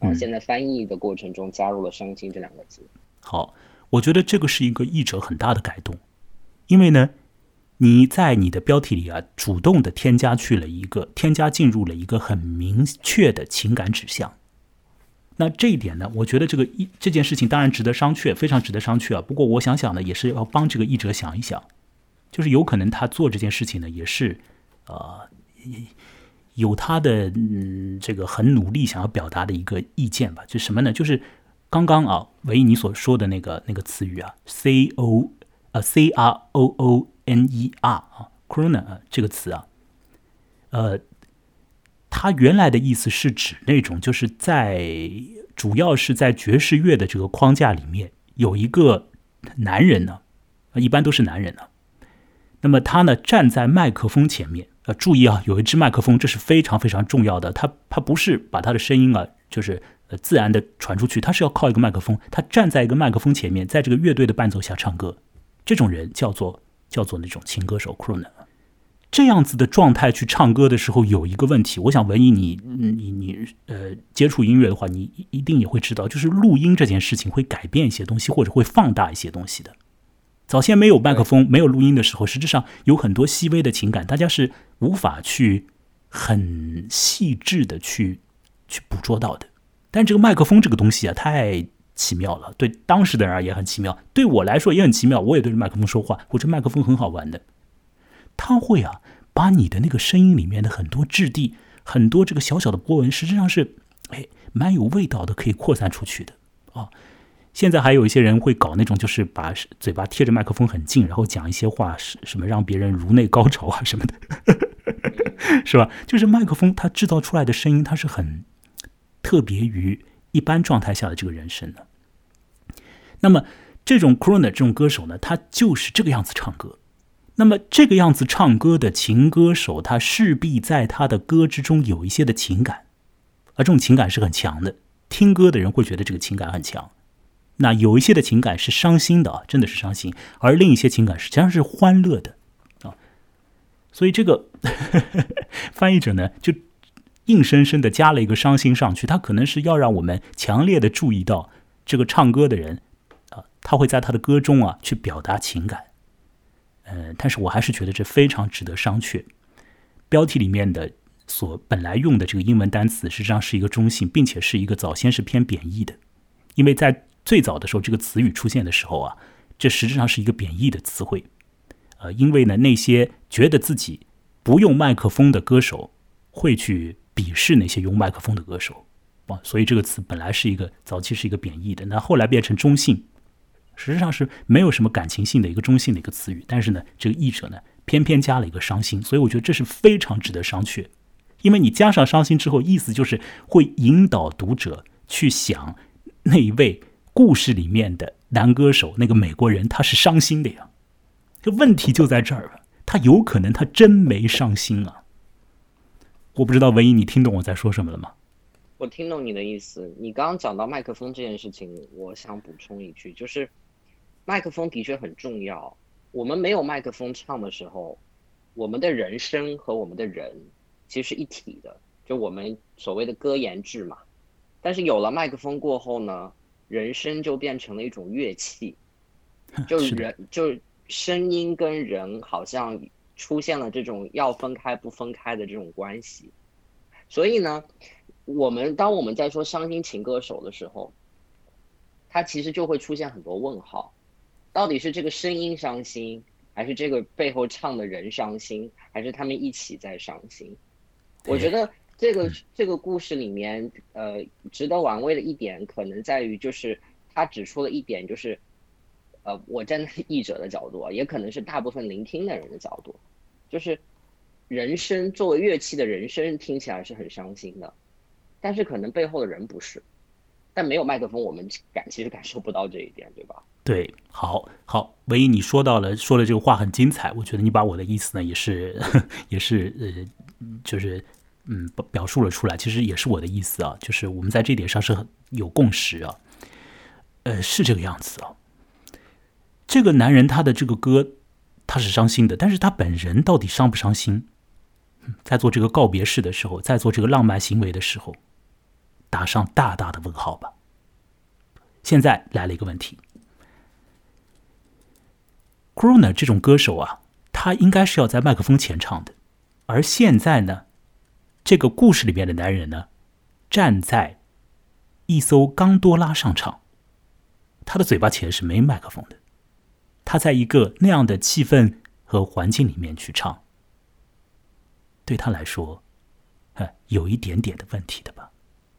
啊，现在翻译的过程中加入了伤心这两个字。好，我觉得这个是一个译者很大的改动，因为呢，你在你的标题里啊，主动的添加去了一个，添加进入了一个很明确的情感指向。那这一点呢，我觉得这个一这件事情当然值得商榷，非常值得商榷啊。不过我想想呢，也是要帮这个译者想一想，就是有可能他做这件事情呢，也是，呃，有他的嗯这个很努力想要表达的一个意见吧。就什么呢？就是刚刚啊，唯一你所说的那个那个词语啊，c o 啊 c r o o n e r 啊，Croner 啊这个词啊，呃。他原来的意思是指那种，就是在主要是在爵士乐的这个框架里面，有一个男人呢，一般都是男人呢。那么他呢站在麦克风前面，呃，注意啊，有一支麦克风，这是非常非常重要的。他他不是把他的声音啊，就是呃自然的传出去，他是要靠一个麦克风。他站在一个麦克风前面，在这个乐队的伴奏下唱歌，这种人叫做叫做那种情歌手 crooner。这样子的状态去唱歌的时候，有一个问题。我想文艺，你你你呃，接触音乐的话，你一定也会知道，就是录音这件事情会改变一些东西，或者会放大一些东西的。早先没有麦克风、没有录音的时候，实质上有很多细微的情感，大家是无法去很细致的去去捕捉到的。但这个麦克风这个东西啊，太奇妙了，对当时的人而言很奇妙，对我来说也很奇妙。我也对着麦克风说话，我这麦克风很好玩的。他会啊，把你的那个声音里面的很多质地、很多这个小小的波纹，实际上是哎蛮有味道的，可以扩散出去的啊。现在还有一些人会搞那种，就是把嘴巴贴着麦克风很近，然后讲一些话，是什么让别人颅内高潮啊什么的，<laughs> 是吧？就是麦克风它制造出来的声音，它是很特别于一般状态下的这个人声的。那么这种 crooner 这种歌手呢，他就是这个样子唱歌。那么这个样子唱歌的情歌手，他势必在他的歌之中有一些的情感，而这种情感是很强的。听歌的人会觉得这个情感很强。那有一些的情感是伤心的啊，真的是伤心；而另一些情感实际上是欢乐的啊。所以这个翻译者呢，就硬生生的加了一个伤心上去。他可能是要让我们强烈的注意到这个唱歌的人啊，他会在他的歌中啊去表达情感。呃，但是我还是觉得这非常值得商榷。标题里面的所本来用的这个英文单词，实际上是一个中性，并且是一个早先是偏贬义的。因为在最早的时候，这个词语出现的时候啊，这实质上是一个贬义的词汇。呃，因为呢，那些觉得自己不用麦克风的歌手，会去鄙视那些用麦克风的歌手啊，所以这个词本来是一个早期是一个贬义的，那后来变成中性。实际上是没有什么感情性的一个中性的一个词语，但是呢，这个译者呢偏偏加了一个伤心，所以我觉得这是非常值得商榷。因为你加上伤心之后，意思就是会引导读者去想那一位故事里面的男歌手，那个美国人他是伤心的呀。这问题就在这儿了他有可能他真没伤心啊。我不知道文一，你听懂我在说什么了吗？我听懂你的意思。你刚刚讲到麦克风这件事情，我想补充一句，就是。麦克风的确很重要。我们没有麦克风唱的时候，我们的人声和我们的人其实是一体的，就我们所谓的歌言志嘛。但是有了麦克风过后呢，人声就变成了一种乐器，<laughs> 就人就声音跟人好像出现了这种要分开不分开的这种关系。所以呢，我们当我们在说伤心情歌手的时候，它其实就会出现很多问号。到底是这个声音伤心，还是这个背后唱的人伤心，还是他们一起在伤心？我觉得这个这个故事里面，呃，值得玩味的一点可能在于，就是他指出了一点，就是，呃，我站在译者的角度，也可能是大部分聆听的人的角度，就是人声作为乐器的人声听起来是很伤心的，但是可能背后的人不是，但没有麦克风，我们感其实感受不到这一点，对吧？对，好好，唯一你说到了，说的这个话很精彩。我觉得你把我的意思呢，也是，<laughs> 也是，呃，就是，嗯，表表述了出来。其实也是我的意思啊，就是我们在这点上是很有共识啊。呃，是这个样子啊。这个男人他的这个歌他是伤心的，但是他本人到底伤不伤心？在做这个告别式的时候，在做这个浪漫行为的时候，打上大大的问号吧。现在来了一个问题。Crooner 这种歌手啊，他应该是要在麦克风前唱的，而现在呢，这个故事里面的男人呢，站在一艘冈多拉上唱，他的嘴巴前是没麦克风的，他在一个那样的气氛和环境里面去唱，对他来说，有一点点的问题的吧，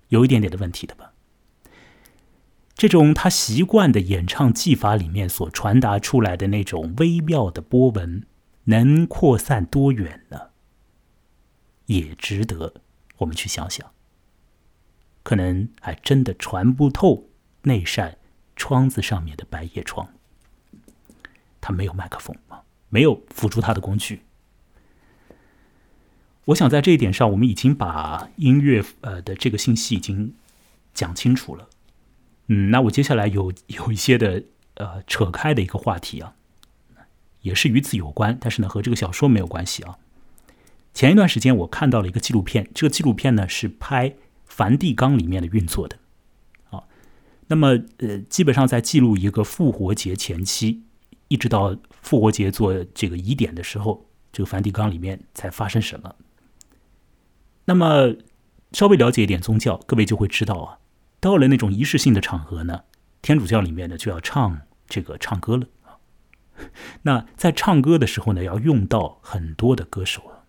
有一点点的问题的吧。这种他习惯的演唱技法里面所传达出来的那种微妙的波纹，能扩散多远呢？也值得我们去想想。可能还真的传不透那扇窗子上面的百叶窗。他没有麦克风吗？没有辅助他的工具。我想在这一点上，我们已经把音乐呃的这个信息已经讲清楚了。嗯，那我接下来有有一些的呃扯开的一个话题啊，也是与此有关，但是呢和这个小说没有关系啊。前一段时间我看到了一个纪录片，这个纪录片呢是拍梵蒂冈里面的运作的，啊，那么呃基本上在记录一个复活节前期，一直到复活节做这个疑点的时候，这个梵蒂冈里面才发生什么。那么稍微了解一点宗教，各位就会知道啊。到了那种仪式性的场合呢，天主教里面呢就要唱这个唱歌了。<laughs> 那在唱歌的时候呢，要用到很多的歌手啊。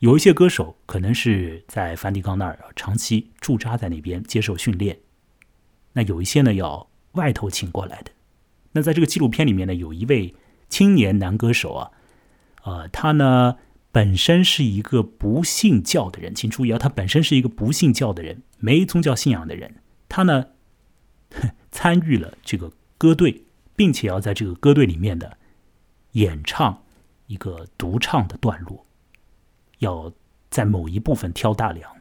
有一些歌手可能是在梵蒂冈那儿长期驻扎在那边接受训练，那有一些呢要外头请过来的。那在这个纪录片里面呢，有一位青年男歌手啊，呃，他呢本身是一个不信教的人，请注意啊，他本身是一个不信教的人，没宗教信仰的人。他呢 <laughs> 参与了这个歌队，并且要在这个歌队里面的演唱一个独唱的段落，要在某一部分挑大梁。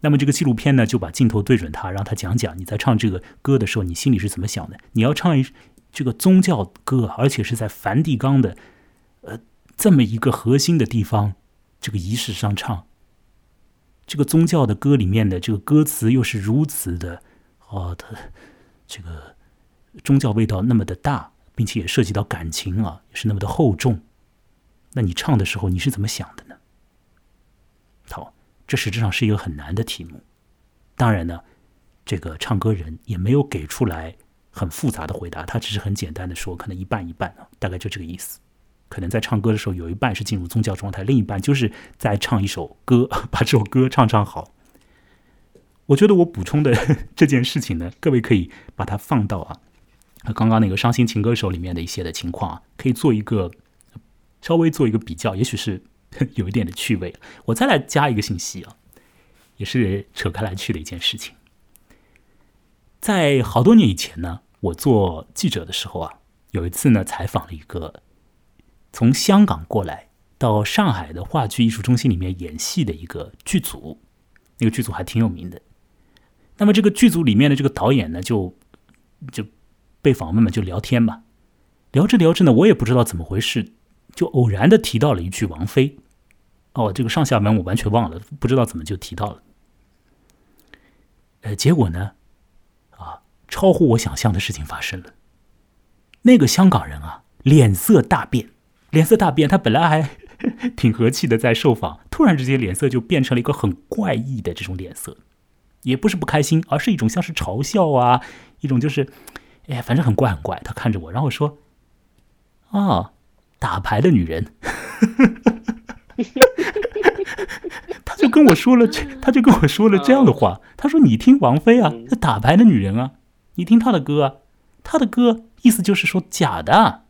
那么这个纪录片呢，就把镜头对准他，让他讲讲你在唱这个歌的时候，你心里是怎么想的？你要唱一这个宗教歌，而且是在梵蒂冈的呃这么一个核心的地方，这个仪式上唱这个宗教的歌里面的这个歌词又是如此的哦，他这个宗教味道那么的大，并且也涉及到感情啊，也是那么的厚重。那你唱的时候，你是怎么想的呢？好。这实质上是一个很难的题目，当然呢，这个唱歌人也没有给出来很复杂的回答，他只是很简单的说，可能一半一半啊，大概就这个意思。可能在唱歌的时候，有一半是进入宗教状态，另一半就是在唱一首歌，<laughs> 把这首歌唱唱好。我觉得我补充的这件事情呢，各位可以把它放到啊，刚刚那个伤心情歌手里面的一些的情况啊，可以做一个稍微做一个比较，也许是。有一点的趣味，我再来加一个信息啊，也是扯开来去的一件事情。在好多年以前呢，我做记者的时候啊，有一次呢采访了一个从香港过来到上海的话剧艺术中心里面演戏的一个剧组，那个剧组还挺有名的。那么这个剧组里面的这个导演呢，就就被访问嘛，就聊天嘛，聊着聊着呢，我也不知道怎么回事，就偶然的提到了一句王菲。哦，这个上下文我完全忘了，不知道怎么就提到了。呃，结果呢，啊，超乎我想象的事情发生了。那个香港人啊，脸色大变，脸色大变。他本来还 <laughs> 挺和气的在受访，突然之间脸色就变成了一个很怪异的这种脸色，也不是不开心，而是一种像是嘲笑啊，一种就是，哎，反正很怪很怪。他看着我，然后说：“啊，打牌的女人。<laughs> ”他就跟我说了这，他就跟我说了这样的话。他说：“你听王菲啊，那打牌的女人啊，你听她的歌啊，她的歌意思就是说假的。”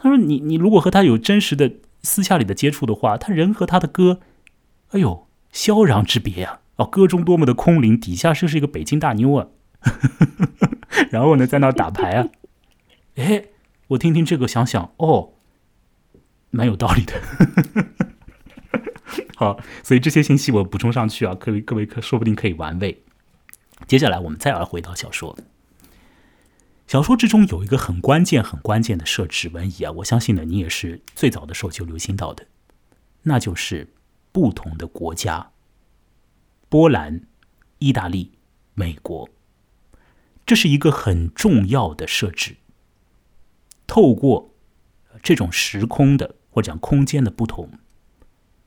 他说：“你你如果和她有真实的私下里的接触的话，他人和他的歌，哎呦，萧壤之别啊！歌中多么的空灵，底下就是一个北京大妞啊。<laughs> 然后呢，在那打牌啊。哎，我听听这个，想想哦。”蛮有道理的，<laughs> 好，所以这些信息我补充上去啊，各位各位可说不定可以玩味。接下来我们再来回到小说，小说之中有一个很关键、很关键的设置文仪啊，我相信呢，你也是最早的时候就留心到的，那就是不同的国家，波兰、意大利、美国，这是一个很重要的设置，透过这种时空的。或者讲空间的不同，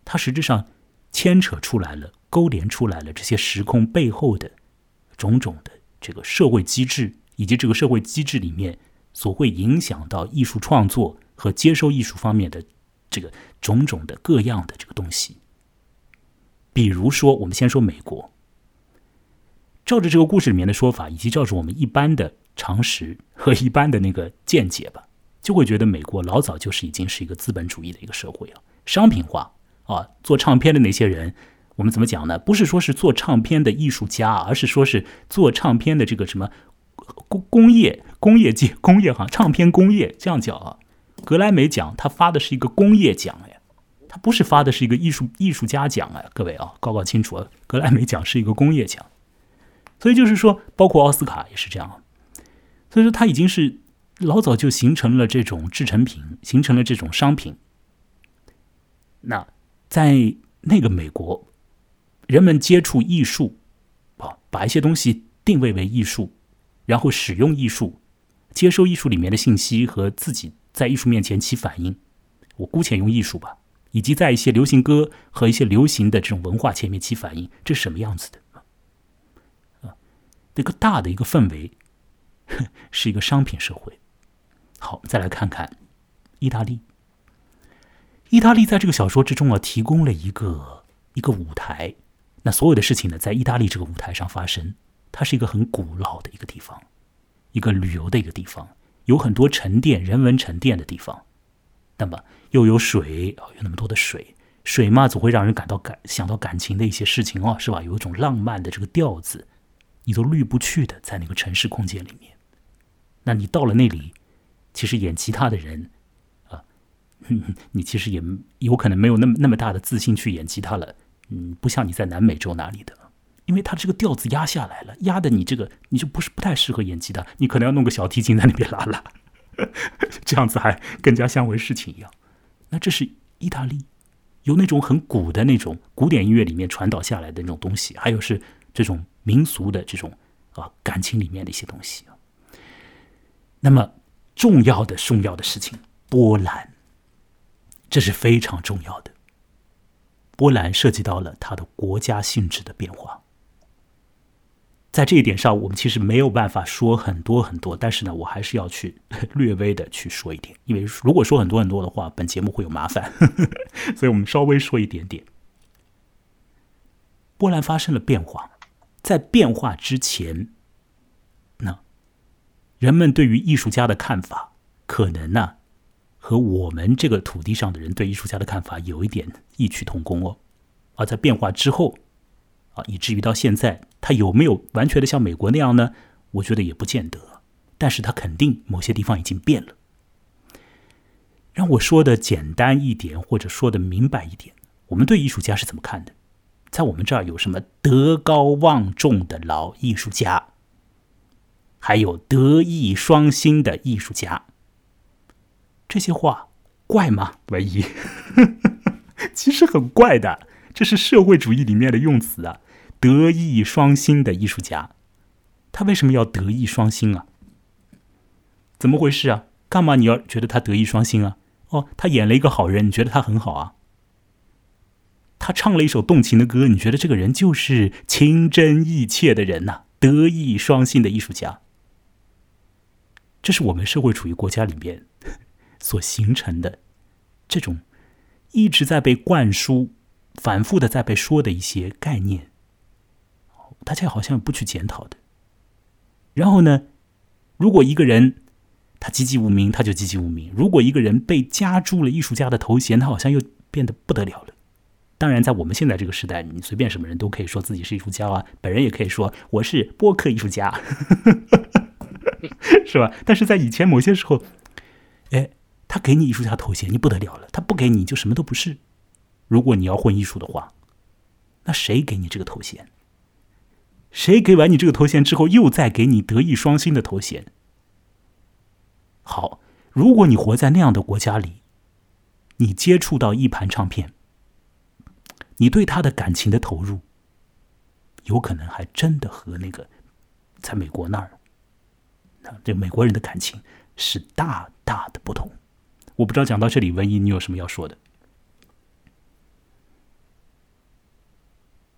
它实质上牵扯出来了、勾连出来了这些时空背后的种种的这个社会机制，以及这个社会机制里面所会影响到艺术创作和接受艺术方面的这个种种的各样的这个东西。比如说，我们先说美国，照着这个故事里面的说法，以及照着我们一般的常识和一般的那个见解吧。就会觉得美国老早就是已经是一个资本主义的一个社会了，商品化啊，做唱片的那些人，我们怎么讲呢？不是说是做唱片的艺术家，而是说是做唱片的这个什么工工业工业界工业行唱片工业这样讲啊。格莱美奖他发的是一个工业奖呀，他不是发的是一个艺术艺术家奖啊，各位啊，搞搞清楚啊，格莱美奖是一个工业奖，所以就是说，包括奥斯卡也是这样，所以说他已经是。老早就形成了这种制成品，形成了这种商品。那在那个美国，人们接触艺术，啊，把一些东西定位为艺术，然后使用艺术，接收艺术里面的信息和自己在艺术面前起反应。我姑且用艺术吧，以及在一些流行歌和一些流行的这种文化前面起反应，这是什么样子的？啊，这个大的一个氛围，<laughs> 是一个商品社会。好，再来看看意大利。意大利在这个小说之中啊，提供了一个一个舞台。那所有的事情呢，在意大利这个舞台上发生。它是一个很古老的一个地方，一个旅游的一个地方，有很多沉淀人文沉淀的地方。那么又有水有那么多的水，水嘛总会让人感到感想到感情的一些事情哦，是吧？有一种浪漫的这个调子，你都滤不去的，在那个城市空间里面。那你到了那里，其实演吉他的人啊，<laughs> 你其实也有可能没有那么那么大的自信去演吉他了。嗯，不像你在南美洲哪里的，因为他这个调子压下来了，压的你这个你就不是不太适合演吉他，你可能要弄个小提琴在那边拉拉，<laughs> 这样子还更加像回事情一样。那这是意大利，有那种很古的那种古典音乐里面传导下来的那种东西，还有是这种民俗的这种啊感情里面的一些东西啊。那么重要的重要的事情，波兰，这是非常重要的。波兰涉及到了它的国家性质的变化，在这一点上，我们其实没有办法说很多很多，但是呢，我还是要去 <laughs> 略微的去说一点，因为如果说很多很多的话，本节目会有麻烦，<laughs> 所以我们稍微说一点点。波兰发生了变化，在变化之前，那人们对于艺术家的看法，可能呢？和我们这个土地上的人对艺术家的看法有一点异曲同工哦，而在变化之后，啊，以至于到现在，他有没有完全的像美国那样呢？我觉得也不见得，但是他肯定某些地方已经变了。让我说的简单一点，或者说的明白一点，我们对艺术家是怎么看的？在我们这儿有什么德高望重的老艺术家，还有德艺双馨的艺术家。这些话怪吗？文艺，<laughs> 其实很怪的。这是社会主义里面的用词啊，德艺双馨的艺术家，他为什么要德艺双馨啊？怎么回事啊？干嘛你要觉得他德艺双馨啊？哦，他演了一个好人，你觉得他很好啊？他唱了一首动情的歌，你觉得这个人就是情真意切的人呐？德艺双馨的艺术家，这是我们社会主义国家里面。<laughs> 所形成的这种一直在被灌输、反复的在被说的一些概念，大家好像不去检讨的。然后呢，如果一个人他籍籍无名，他就籍籍无名；如果一个人被加注了艺术家的头衔，他好像又变得不得了了。当然，在我们现在这个时代，你随便什么人都可以说自己是艺术家啊，本人也可以说我是播客艺术家，<laughs> 是吧？但是在以前某些时候，哎。他给你艺术家头衔，你不得了了；他不给你，就什么都不是。如果你要混艺术的话，那谁给你这个头衔？谁给完你这个头衔之后，又再给你德艺双馨的头衔？好，如果你活在那样的国家里，你接触到一盘唱片，你对他的感情的投入，有可能还真的和那个在美国那儿，那这美国人的感情是大大的不同。我不知道讲到这里，文一，你有什么要说的？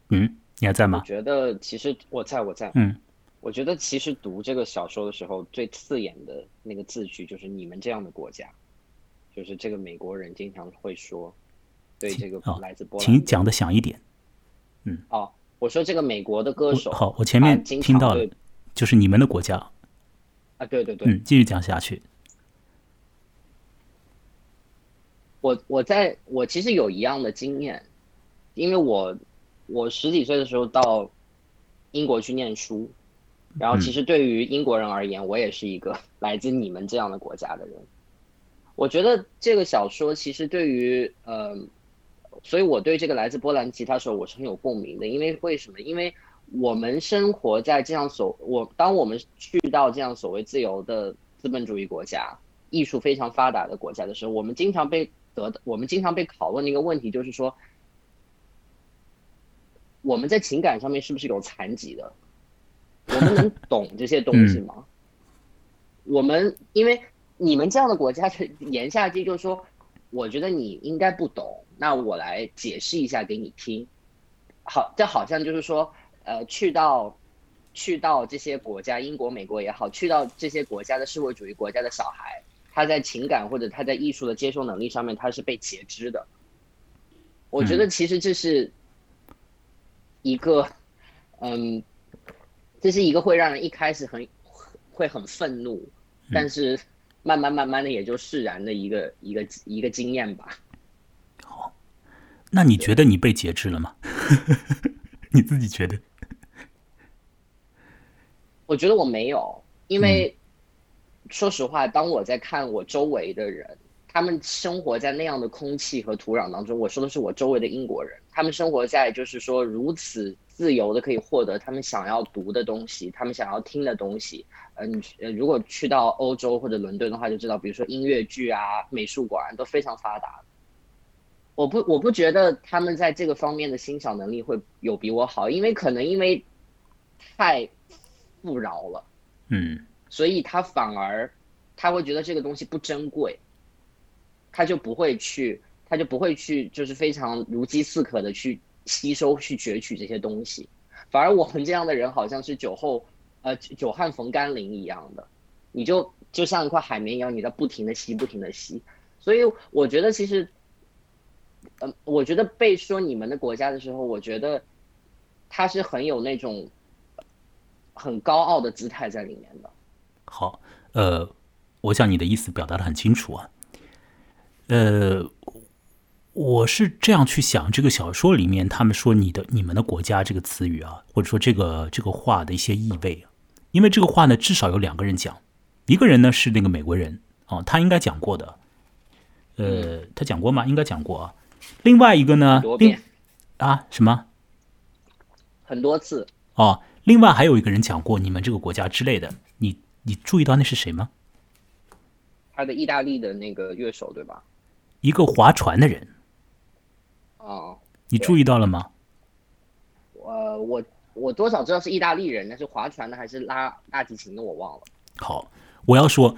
嗯，你还在吗？我觉得其实我在，我在。嗯，我觉得其实读这个小说的时候，最刺眼的那个字句就是“你们这样的国家”，就是这个美国人经常会说，对这个来自波兰，请讲的响一点。嗯，哦，我说这个美国的歌手，好，我前面听到了，就是你们的国家。啊，对对对，嗯，继续讲下去。我我在我其实有一样的经验，因为我我十几岁的时候到英国去念书，然后其实对于英国人而言，我也是一个 <laughs> 来自你们这样的国家的人。我觉得这个小说其实对于呃，所以我对这个来自波兰吉他手我是很有共鸣的，因为为什么？因为我们生活在这样所我当我们去到这样所谓自由的资本主义国家、艺术非常发达的国家的时候，我们经常被得我们经常被拷问的一个问题就是说，我们在情感上面是不是有残疾的？我们能 <laughs> 懂这些东西吗？我们因为你们这样的国家的言下之意就是说，我觉得你应该不懂，那我来解释一下给你听。好，这好像就是说，呃，去到去到这些国家，英国、美国也好，去到这些国家的社会主义国家的小孩。他在情感或者他在艺术的接受能力上面，他是被截肢的。我觉得其实这是一个，嗯，这是一个会让人一开始很会很愤怒，但是慢慢慢慢的也就释然的一个一个一个经验吧。好，那你觉得你被节制了吗？<laughs> 你自己觉得？我觉得我没有，因为说实话，当我在看我周围的人，他们生活在那样的空气和土壤当中。我说的是我周围的英国人，他们生活在就是说如此自由的可以获得他们想要读的东西，他们想要听的东西。嗯，如果去到欧洲或者伦敦的话，就知道，比如说音乐剧啊、美术馆都非常发达。我不，我不觉得他们在这个方面的欣赏能力会有比我好，因为可能因为太富饶了，嗯，所以他反而他会觉得这个东西不珍贵，他就不会去，他就不会去，就是非常如饥似渴的去吸收、去攫取这些东西。反而我们这样的人，好像是酒后呃久旱逢甘霖一样的，你就就像一块海绵一样，你在不停的吸、不停的吸。所以我觉得其实。嗯，我觉得被说你们的国家的时候，我觉得他是很有那种很高傲的姿态在里面的。好，呃，我想你的意思表达的很清楚啊。呃，我是这样去想这个小说里面他们说你的你们的国家这个词语啊，或者说这个这个话的一些意味啊。因为这个话呢，至少有两个人讲，一个人呢是那个美国人啊，他应该讲过的。呃，他讲过吗？应该讲过啊。另外一个呢？另啊什么？很多次哦。另外还有一个人讲过你们这个国家之类的，你你注意到那是谁吗？他的意大利的那个乐手对吧？一个划船的人。哦，你注意到了吗？呃，我我多少知道是意大利人，但是划船的还是拉大提琴的我忘了。好，我要说。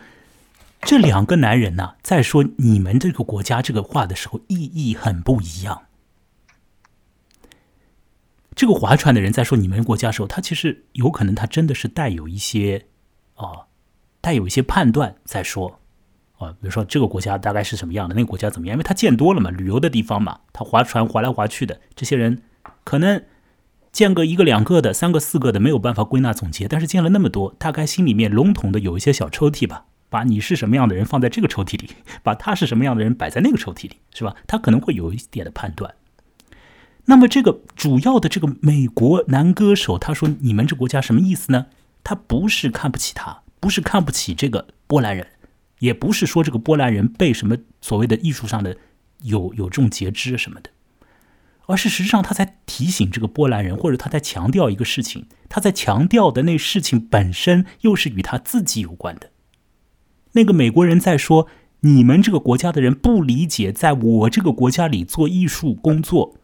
这两个男人呢，在说你们这个国家这个话的时候，意义很不一样。这个划船的人在说你们国家的时候，他其实有可能他真的是带有一些啊，带有一些判断在说啊，比如说这个国家大概是什么样的，那个国家怎么样？因为他见多了嘛，旅游的地方嘛，他划船划来划去的，这些人可能见个一个两个的、三个四个的，没有办法归纳总结，但是见了那么多，大概心里面笼统的有一些小抽屉吧。把你是什么样的人放在这个抽屉里，<laughs> 把他是什么样的人摆在那个抽屉里，是吧？他可能会有一点的判断。那么这个主要的这个美国男歌手，他说你们这国家什么意思呢？他不是看不起他，不是看不起这个波兰人，也不是说这个波兰人被什么所谓的艺术上的有有这种截肢什么的，而是实际上他在提醒这个波兰人，或者他在强调一个事情，他在强调的那事情本身又是与他自己有关的。那个美国人在说：“你们这个国家的人不理解，在我这个国家里做艺术工作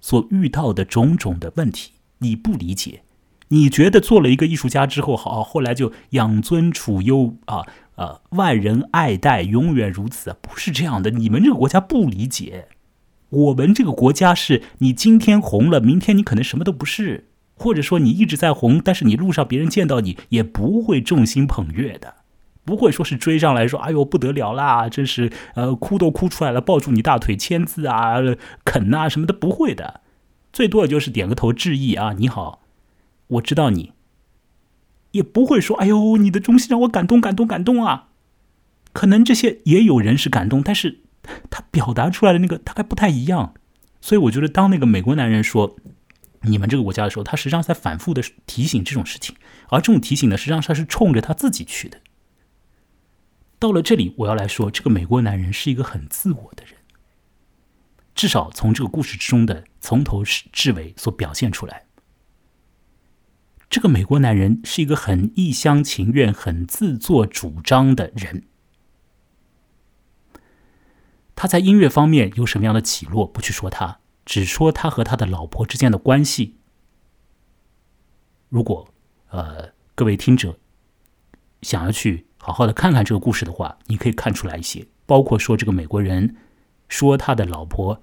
所遇到的种种的问题，你不理解。你觉得做了一个艺术家之后，好，后来就养尊处优啊啊，万人爱戴，永远如此？不是这样的。你们这个国家不理解，我们这个国家是你今天红了，明天你可能什么都不是，或者说你一直在红，但是你路上别人见到你也不会众星捧月的。”不会说是追上来说，哎呦不得了啦，真是呃哭都哭出来了，抱住你大腿签字啊、啃啊什么的，不会的，最多也就是点个头致意啊，你好，我知道你，也不会说，哎呦你的忠心让我感动感动感动啊，可能这些也有人是感动，但是他表达出来的那个大概不太一样，所以我觉得当那个美国男人说你们这个国家的时候，他实际上在反复的提醒这种事情，而这种提醒呢，实际上他是冲着他自己去的。到了这里，我要来说，这个美国男人是一个很自我的人，至少从这个故事之中的从头至尾所表现出来。这个美国男人是一个很一厢情愿、很自作主张的人。他在音乐方面有什么样的起落，不去说他，只说他和他的老婆之间的关系。如果呃，各位听者想要去。好好的看看这个故事的话，你可以看出来一些，包括说这个美国人说他的老婆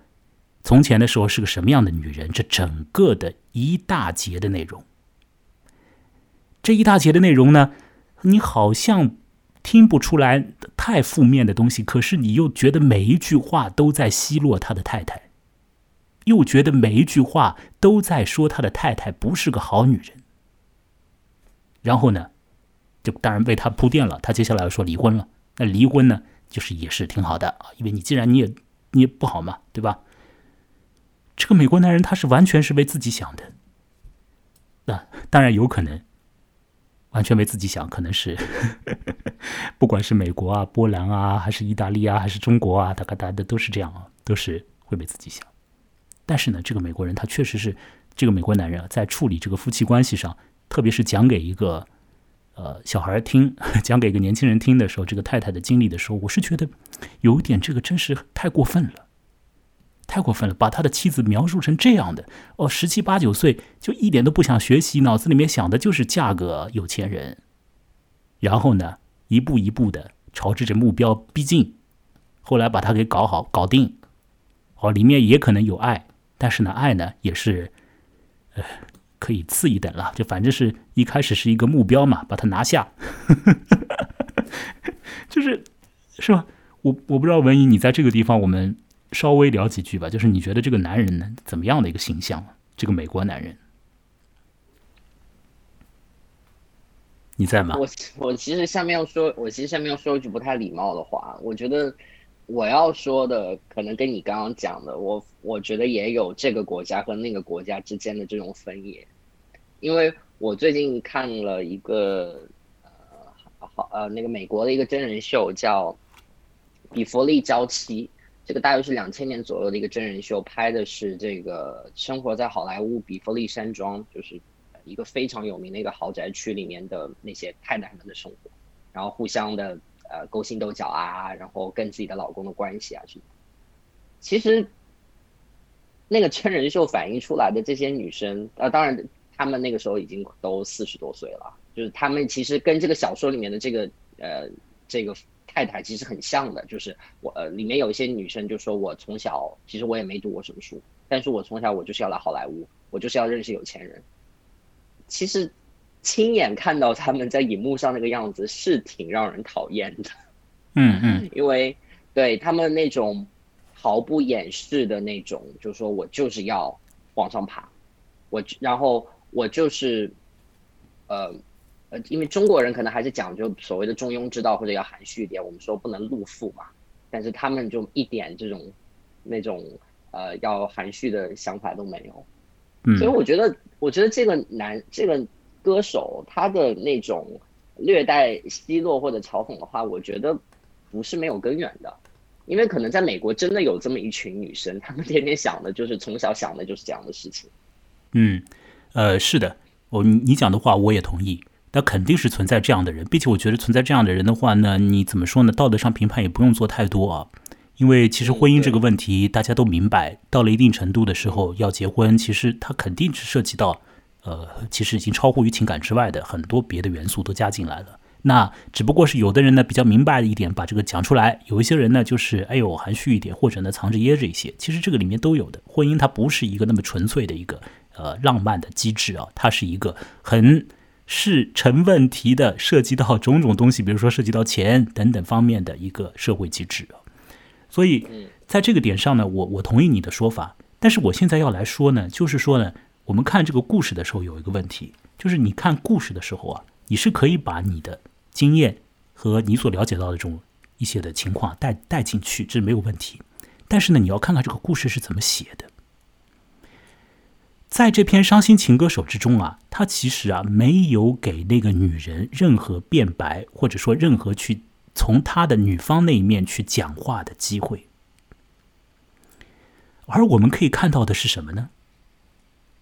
从前的时候是个什么样的女人，这整个的一大节的内容。这一大节的内容呢，你好像听不出来太负面的东西，可是你又觉得每一句话都在奚落他的太太，又觉得每一句话都在说他的太太不是个好女人。然后呢？就当然为他铺垫了。他接下来要说离婚了，那离婚呢，就是也是挺好的啊，因为你既然你也你也不好嘛，对吧？这个美国男人他是完全是为自己想的，那当然有可能完全没自己想，可能是 <laughs> 不管是美国啊、波兰啊，还是意大利啊，还是中国啊，大概大家都是这样啊，都是会为自己想。但是呢，这个美国人他确实是这个美国男人啊，在处理这个夫妻关系上，特别是讲给一个呃小孩听，<laughs> 讲给一个年轻人听的时候，这个太太的经历的时候，我是觉得有点这个真是太过分了。太过分了，把他的妻子描述成这样的哦，十七八九岁就一点都不想学习，脑子里面想的就是嫁个有钱人，然后呢，一步一步的朝着这目标逼近，后来把他给搞好搞定，哦，里面也可能有爱，但是呢，爱呢也是，呃，可以次一等了，就反正是一开始是一个目标嘛，把他拿下，<laughs> 就是是吧？我我不知道文怡，你在这个地方我们。稍微聊几句吧，就是你觉得这个男人呢，怎么样的一个形象？这个美国男人，你在吗？我我其实下面要说，我其实下面要说一句不太礼貌的话。我觉得我要说的可能跟你刚刚讲的，我我觉得也有这个国家和那个国家之间的这种分野。因为我最近看了一个呃好呃那个美国的一个真人秀，叫《比佛利娇妻》。这个大约是两千年左右的一个真人秀，拍的是这个生活在好莱坞比弗利山庄，就是一个非常有名的一个豪宅区里面的那些太太们的生活，然后互相的呃勾心斗角啊，然后跟自己的老公的关系啊。其实那个真人秀反映出来的这些女生，呃，当然她们那个时候已经都四十多岁了，就是她们其实跟这个小说里面的这个呃这个。太太其实很像的，就是我呃，里面有一些女生就说，我从小其实我也没读过什么书，但是我从小我就是要来好莱坞，我就是要认识有钱人。其实亲眼看到他们在荧幕上那个样子是挺让人讨厌的，嗯嗯，<laughs> 因为对他们那种毫不掩饰的那种，就说我就是要往上爬，我然后我就是呃。呃，因为中国人可能还是讲究所谓的中庸之道，或者要含蓄一点，我们说不能露富嘛。但是他们就一点这种那种呃要含蓄的想法都没有。嗯，所以我觉得，我觉得这个男这个歌手他的那种略带奚落或者嘲讽的话，我觉得不是没有根源的。因为可能在美国真的有这么一群女生，她们天天想的就是从小想的就是这样的事情。嗯，呃，是的，我你讲的话我也同意。那肯定是存在这样的人，并且我觉得存在这样的人的话呢，你怎么说呢？道德上评判也不用做太多啊，因为其实婚姻这个问题大家都明白，到了一定程度的时候要结婚，其实它肯定是涉及到，呃，其实已经超乎于情感之外的很多别的元素都加进来了。那只不过是有的人呢比较明白一点，把这个讲出来；有一些人呢就是哎呦含蓄一点，或者呢藏着掖着一些。其实这个里面都有的。婚姻它不是一个那么纯粹的一个呃浪漫的机制啊，它是一个很。是成问题的，涉及到种种东西，比如说涉及到钱等等方面的一个社会机制所以，在这个点上呢，我我同意你的说法。但是我现在要来说呢，就是说呢，我们看这个故事的时候有一个问题，就是你看故事的时候啊，你是可以把你的经验和你所了解到的这种一些的情况带带进去，这没有问题。但是呢，你要看看这个故事是怎么写的。在这篇伤心情歌手之中啊，他其实啊没有给那个女人任何辩白，或者说任何去从他的女方那一面去讲话的机会。而我们可以看到的是什么呢？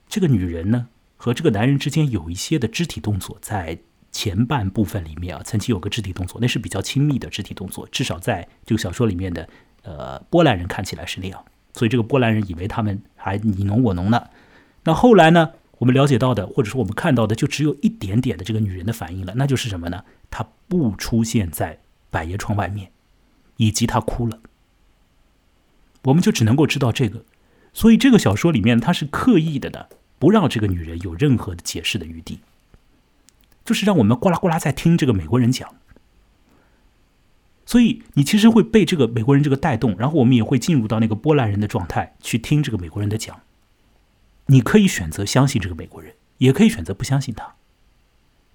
这个女人呢和这个男人之间有一些的肢体动作，在前半部分里面啊，曾经有个肢体动作，那是比较亲密的肢体动作，至少在这个小说里面的呃波兰人看起来是那样，所以这个波兰人以为他们还你侬我侬呢。那后来呢？我们了解到的，或者说我们看到的，就只有一点点的这个女人的反应了。那就是什么呢？她不出现在百叶窗外面，以及她哭了。我们就只能够知道这个。所以这个小说里面，他是刻意的呢，不让这个女人有任何的解释的余地，就是让我们呱啦呱啦在听这个美国人讲。所以你其实会被这个美国人这个带动，然后我们也会进入到那个波兰人的状态去听这个美国人的讲。你可以选择相信这个美国人，也可以选择不相信他，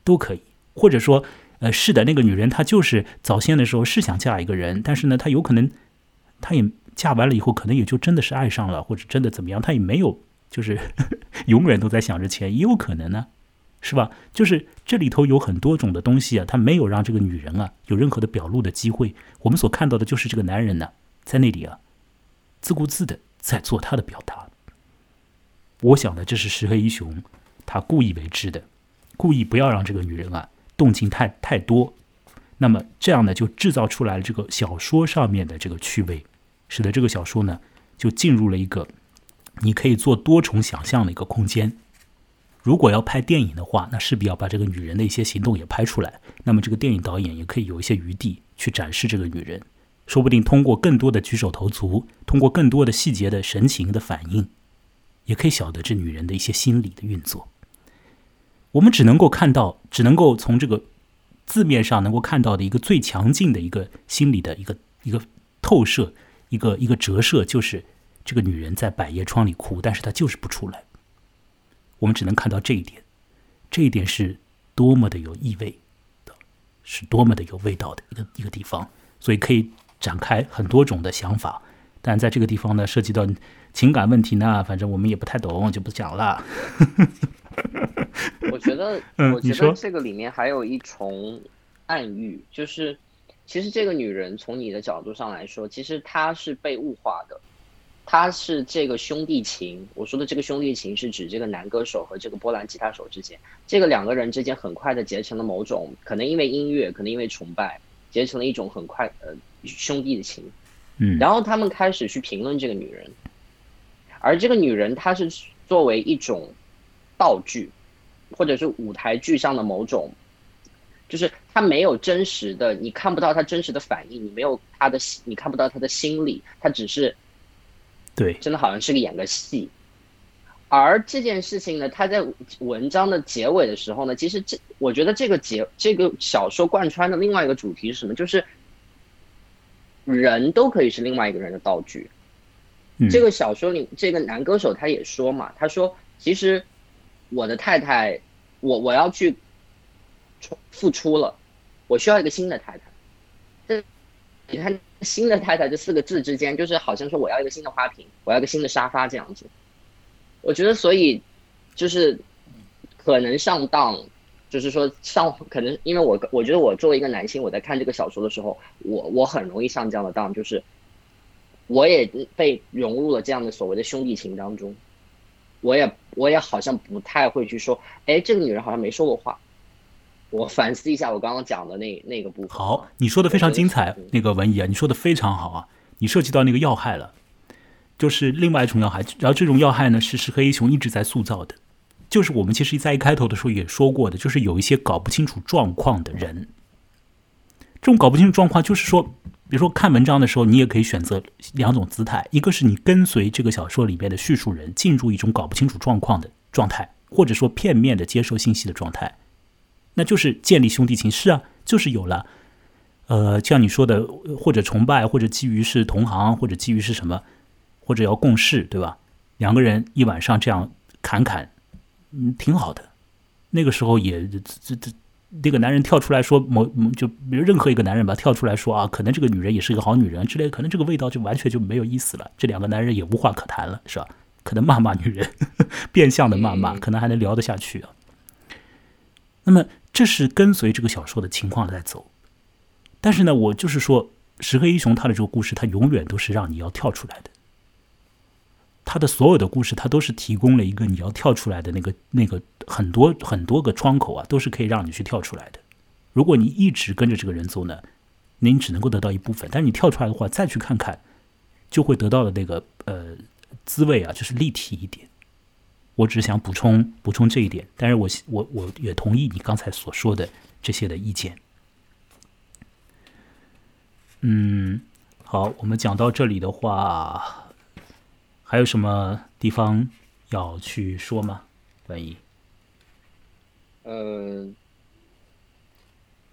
都可以。或者说，呃，是的，那个女人她就是早先的时候是想嫁一个人，但是呢，她有可能，她也嫁完了以后，可能也就真的是爱上了，或者真的怎么样，她也没有就是 <laughs> 永远都在想着钱，也有可能呢，是吧？就是这里头有很多种的东西啊，他没有让这个女人啊有任何的表露的机会。我们所看到的就是这个男人呢，在那里啊，自顾自的在做他的表达。我想呢，这是石黑一雄他故意为之的，故意不要让这个女人啊。动静太太多，那么这样呢，就制造出来了这个小说上面的这个趣味，使得这个小说呢就进入了一个你可以做多重想象的一个空间。如果要拍电影的话，那势必要把这个女人的一些行动也拍出来。那么这个电影导演也可以有一些余地去展示这个女人，说不定通过更多的举手投足，通过更多的细节的神情的反应，也可以晓得这女人的一些心理的运作。我们只能够看到，只能够从这个字面上能够看到的一个最强劲的一个心理的一个一个透射，一个一个折射，就是这个女人在百叶窗里哭，但是她就是不出来。我们只能看到这一点，这一点是多么的有意味的，是多么的有味道的一个一个地方，所以可以展开很多种的想法。但在这个地方呢，涉及到情感问题呢，反正我们也不太懂，就不讲了。<laughs> 我觉得，我觉得这个里面还有一重暗喻，就是其实这个女人从你的角度上来说，其实她是被物化的，她是这个兄弟情。我说的这个兄弟情是指这个男歌手和这个波兰吉他手之间，这个两个人之间很快的结成了某种，可能因为音乐，可能因为崇拜，结成了一种很快呃兄弟的情。嗯，然后他们开始去评论这个女人，而这个女人她是作为一种道具。或者是舞台剧上的某种，就是她没有真实的，你看不到她真实的反应，你没有她的，你看不到她的心理，她只是，对，真的好像是个演个戏。而这件事情呢，他在文章的结尾的时候呢，其实这我觉得这个结这个小说贯穿的另外一个主题是什么？就是人都可以是另外一个人的道具。这个小说里，这个男歌手他也说嘛，他说其实。我的太太，我我要去付出了，我需要一个新的太太。这你看“新的太太”这四个字之间，就是好像说我要一个新的花瓶，我要一个新的沙发这样子。我觉得，所以就是可能上当，就是说上可能，因为我我觉得我作为一个男性，我在看这个小说的时候，我我很容易上这样的当，就是我也被融入了这样的所谓的兄弟情当中。我也我也好像不太会去说，哎，这个女人好像没说过话。我反思一下我刚刚讲的那那个部分。好，你说的非常精彩，那个文怡啊，你说的非常好啊，你涉及到那个要害了，就是另外一种要害。然后这种要害呢，是石黑一雄一直在塑造的，就是我们其实在一开头的时候也说过的，就是有一些搞不清楚状况的人。这种搞不清楚状况，就是说。比如说看文章的时候，你也可以选择两种姿态：一个是你跟随这个小说里边的叙述人进入一种搞不清楚状况的状态，或者说片面的接受信息的状态，那就是建立兄弟情。是啊，就是有了，呃，像你说的，或者崇拜，或者基于是同行，或者基于是什么，或者要共事，对吧？两个人一晚上这样侃侃，嗯，挺好的。那个时候也这这。那个男人跳出来说某就比如任何一个男人吧，跳出来说啊，可能这个女人也是一个好女人之类，可能这个味道就完全就没有意思了。这两个男人也无话可谈了，是吧？可能骂骂女人，<laughs> 变相的骂骂，可能还能聊得下去啊。那么这是跟随这个小说的情况在走，但是呢，我就是说，石黑一雄他的这个故事，他永远都是让你要跳出来的。他的所有的故事，他都是提供了一个你要跳出来的那个那个很多很多个窗口啊，都是可以让你去跳出来的。如果你一直跟着这个人走呢，那你只能够得到一部分；但是你跳出来的话，再去看看，就会得到的那个呃滋味啊，就是立体一点。我只想补充补充这一点，但是我我我也同意你刚才所说的这些的意见。嗯，好，我们讲到这里的话。还有什么地方要去说吗？万一？呃，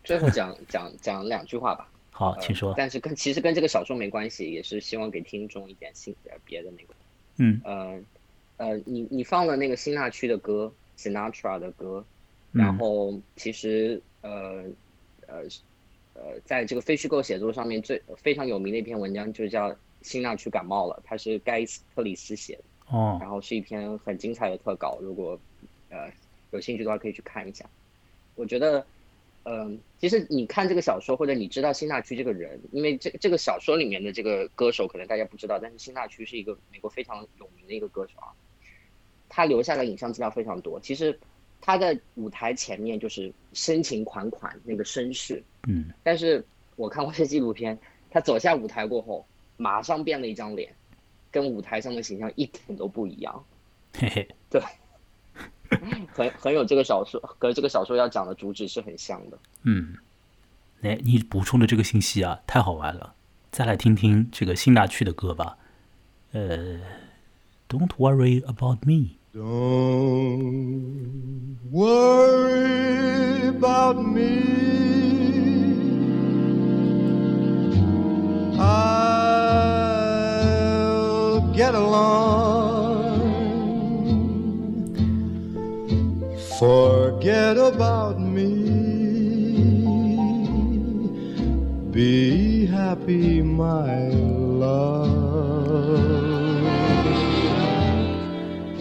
最后讲 <laughs> 讲讲两句话吧。好，请说。但是跟其实跟这个小说没关系，也是希望给听众一点新点别的那个。嗯。呃呃，你你放了那个新纳区的歌，Sinatra 的歌，然后其实呃呃呃，在这个非虚构写作上面最非常有名的一篇文章，就叫《辛纳区感冒了》，它是盖斯特里斯写的，哦，然后是一篇很精彩的特稿，如果呃有兴趣的话可以去看一下。我觉得，嗯、其实你看这个小说，或者你知道辛纳区这个人，因为这这个小说里面的这个歌手可能大家不知道，但是辛纳区是一个美国非常有名的一个歌手啊，他留下的影像资料非常多。其实他在舞台前面就是深情款款那个绅士，嗯，但是我看过这纪录片，他走下舞台过后，马上变了一张脸，跟舞台上的形象一点都不一样，嘿嘿，对 <laughs> 很很有这个小说和这个小说要讲的主旨是很像的。嗯，哎，你补充的这个信息啊，太好玩了。再来听听这个辛纳区的歌吧。呃，Don't worry about me。Don't worry about me. Get along. Forget about me. Be happy, my love.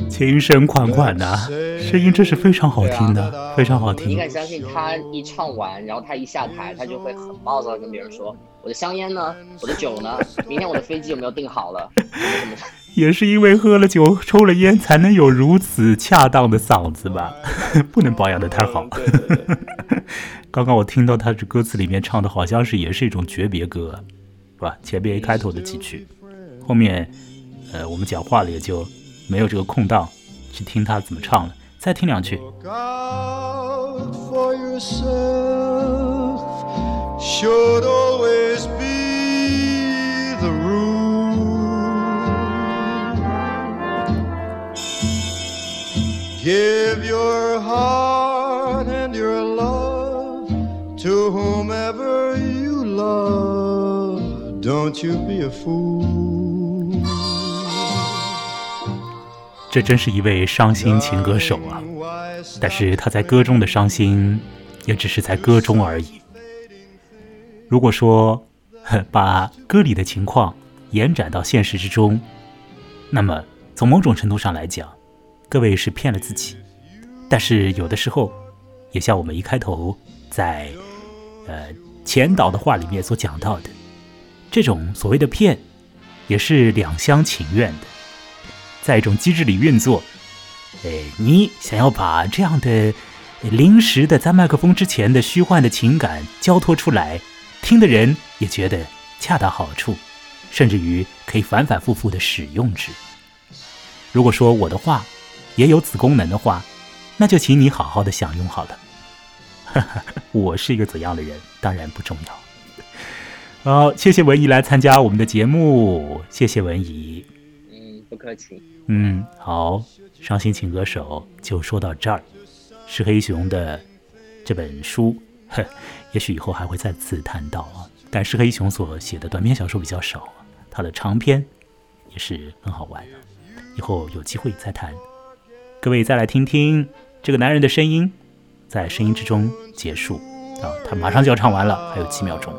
情深款款的、声音真是非常好听的，非常好听。你敢相信他一唱完，然后他一下台，他就会很暴躁的跟别人说：“我的香烟呢？我的酒呢？明天我的飞机有没有订好了？” <laughs> 也是因为喝了酒、抽了烟，才能有如此恰当的嗓子吧？<laughs> 不能保养的太好。<laughs> 刚刚我听到他这歌词里面唱的，好像是也是一种诀别歌，是吧？前面一开头的几句，后面，呃，我们讲话了也就没有这个空档去听他怎么唱了。再听两句 should always be Give your heart and your love to whomever you love. Don't you be a fool. 这真是一位伤心情歌手啊！但是他在歌中的伤心，也只是在歌中而已。如果说把歌里的情况延展到现实之中，那么从某种程度上来讲，各位是骗了自己。但是有的时候，也像我们一开头在呃前导的话里面所讲到的，这种所谓的骗，也是两厢情愿的。在一种机制里运作。呃，你想要把这样的临时的在麦克风之前的虚幻的情感交托出来，听的人也觉得恰到好处，甚至于可以反反复复的使用之。如果说我的话也有此功能的话，那就请你好好的享用好了。哈哈，我是一个怎样的人，当然不重要。<laughs> 好，谢谢文怡来参加我们的节目，谢谢文怡。嗯，不客气。嗯，好，伤心情歌手就说到这儿。石黑熊的这本书，呵，也许以后还会再次谈到啊。但石黑熊所写的短篇小说比较少啊，他的长篇也是很好玩的。以后有机会再谈。各位再来听听这个男人的声音，在声音之中结束啊，他马上就要唱完了，还有几秒钟。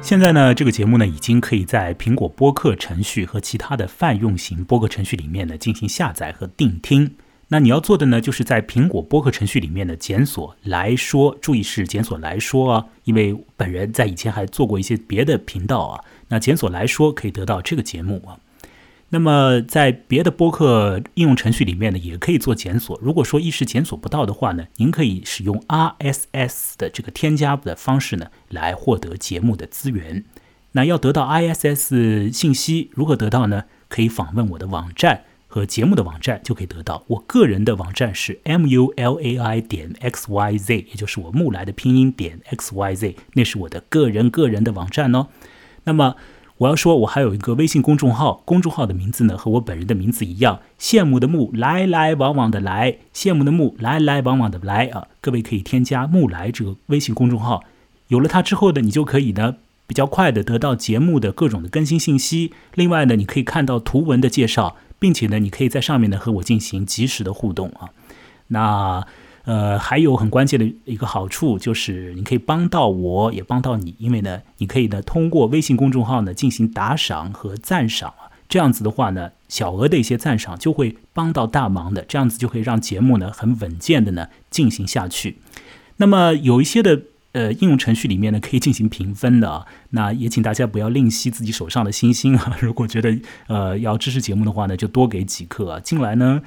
现在呢，这个节目呢已经可以在苹果播客程序和其他的泛用型播客程序里面呢进行下载和定听。那你要做的呢，就是在苹果播客程序里面的检索“来说”，注意是检索“来说”啊，因为本人在以前还做过一些别的频道啊。那检索“来说”可以得到这个节目啊。那么在别的播客应用程序里面呢，也可以做检索。如果说一时检索不到的话呢，您可以使用 RSS 的这个添加的方式呢，来获得节目的资源。那要得到 ISS 信息，如何得到呢？可以访问我的网站和节目的网站就可以得到。我个人的网站是 mulai 点 xyz，也就是我木来的拼音点 xyz，那是我的个人个人的网站哦。那么我要说，我还有一个微信公众号，公众号的名字呢和我本人的名字一样，羡慕的慕，来来往往的来，羡慕的慕，来来往往的来啊！各位可以添加“木来”这个微信公众号，有了它之后呢，你就可以呢比较快的得到节目的各种的更新信息。另外呢，你可以看到图文的介绍，并且呢，你可以在上面呢和我进行及时的互动啊。那呃，还有很关键的一个好处就是，你可以帮到我，也帮到你，因为呢，你可以呢通过微信公众号呢进行打赏和赞赏啊。这样子的话呢，小额的一些赞赏就会帮到大忙的，这样子就可以让节目呢很稳健的呢进行下去。那么有一些的呃应用程序里面呢可以进行评分的啊，那也请大家不要吝惜自己手上的星星啊。如果觉得呃要支持节目的话呢，就多给几颗啊。进来呢，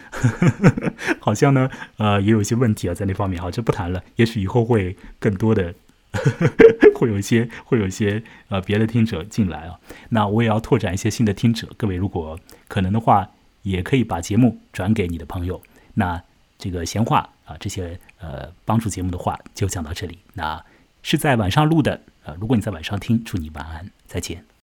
<laughs> 好像呢呃也有一些问题啊在那方面，好，这不谈了，也许以后会更多的。<laughs> 会有一些会有一些呃别的听者进来啊，那我也要拓展一些新的听者。各位如果可能的话，也可以把节目转给你的朋友。那这个闲话啊，这些呃帮助节目的话就讲到这里。那是在晚上录的，呃，如果你在晚上听，祝你晚安，再见。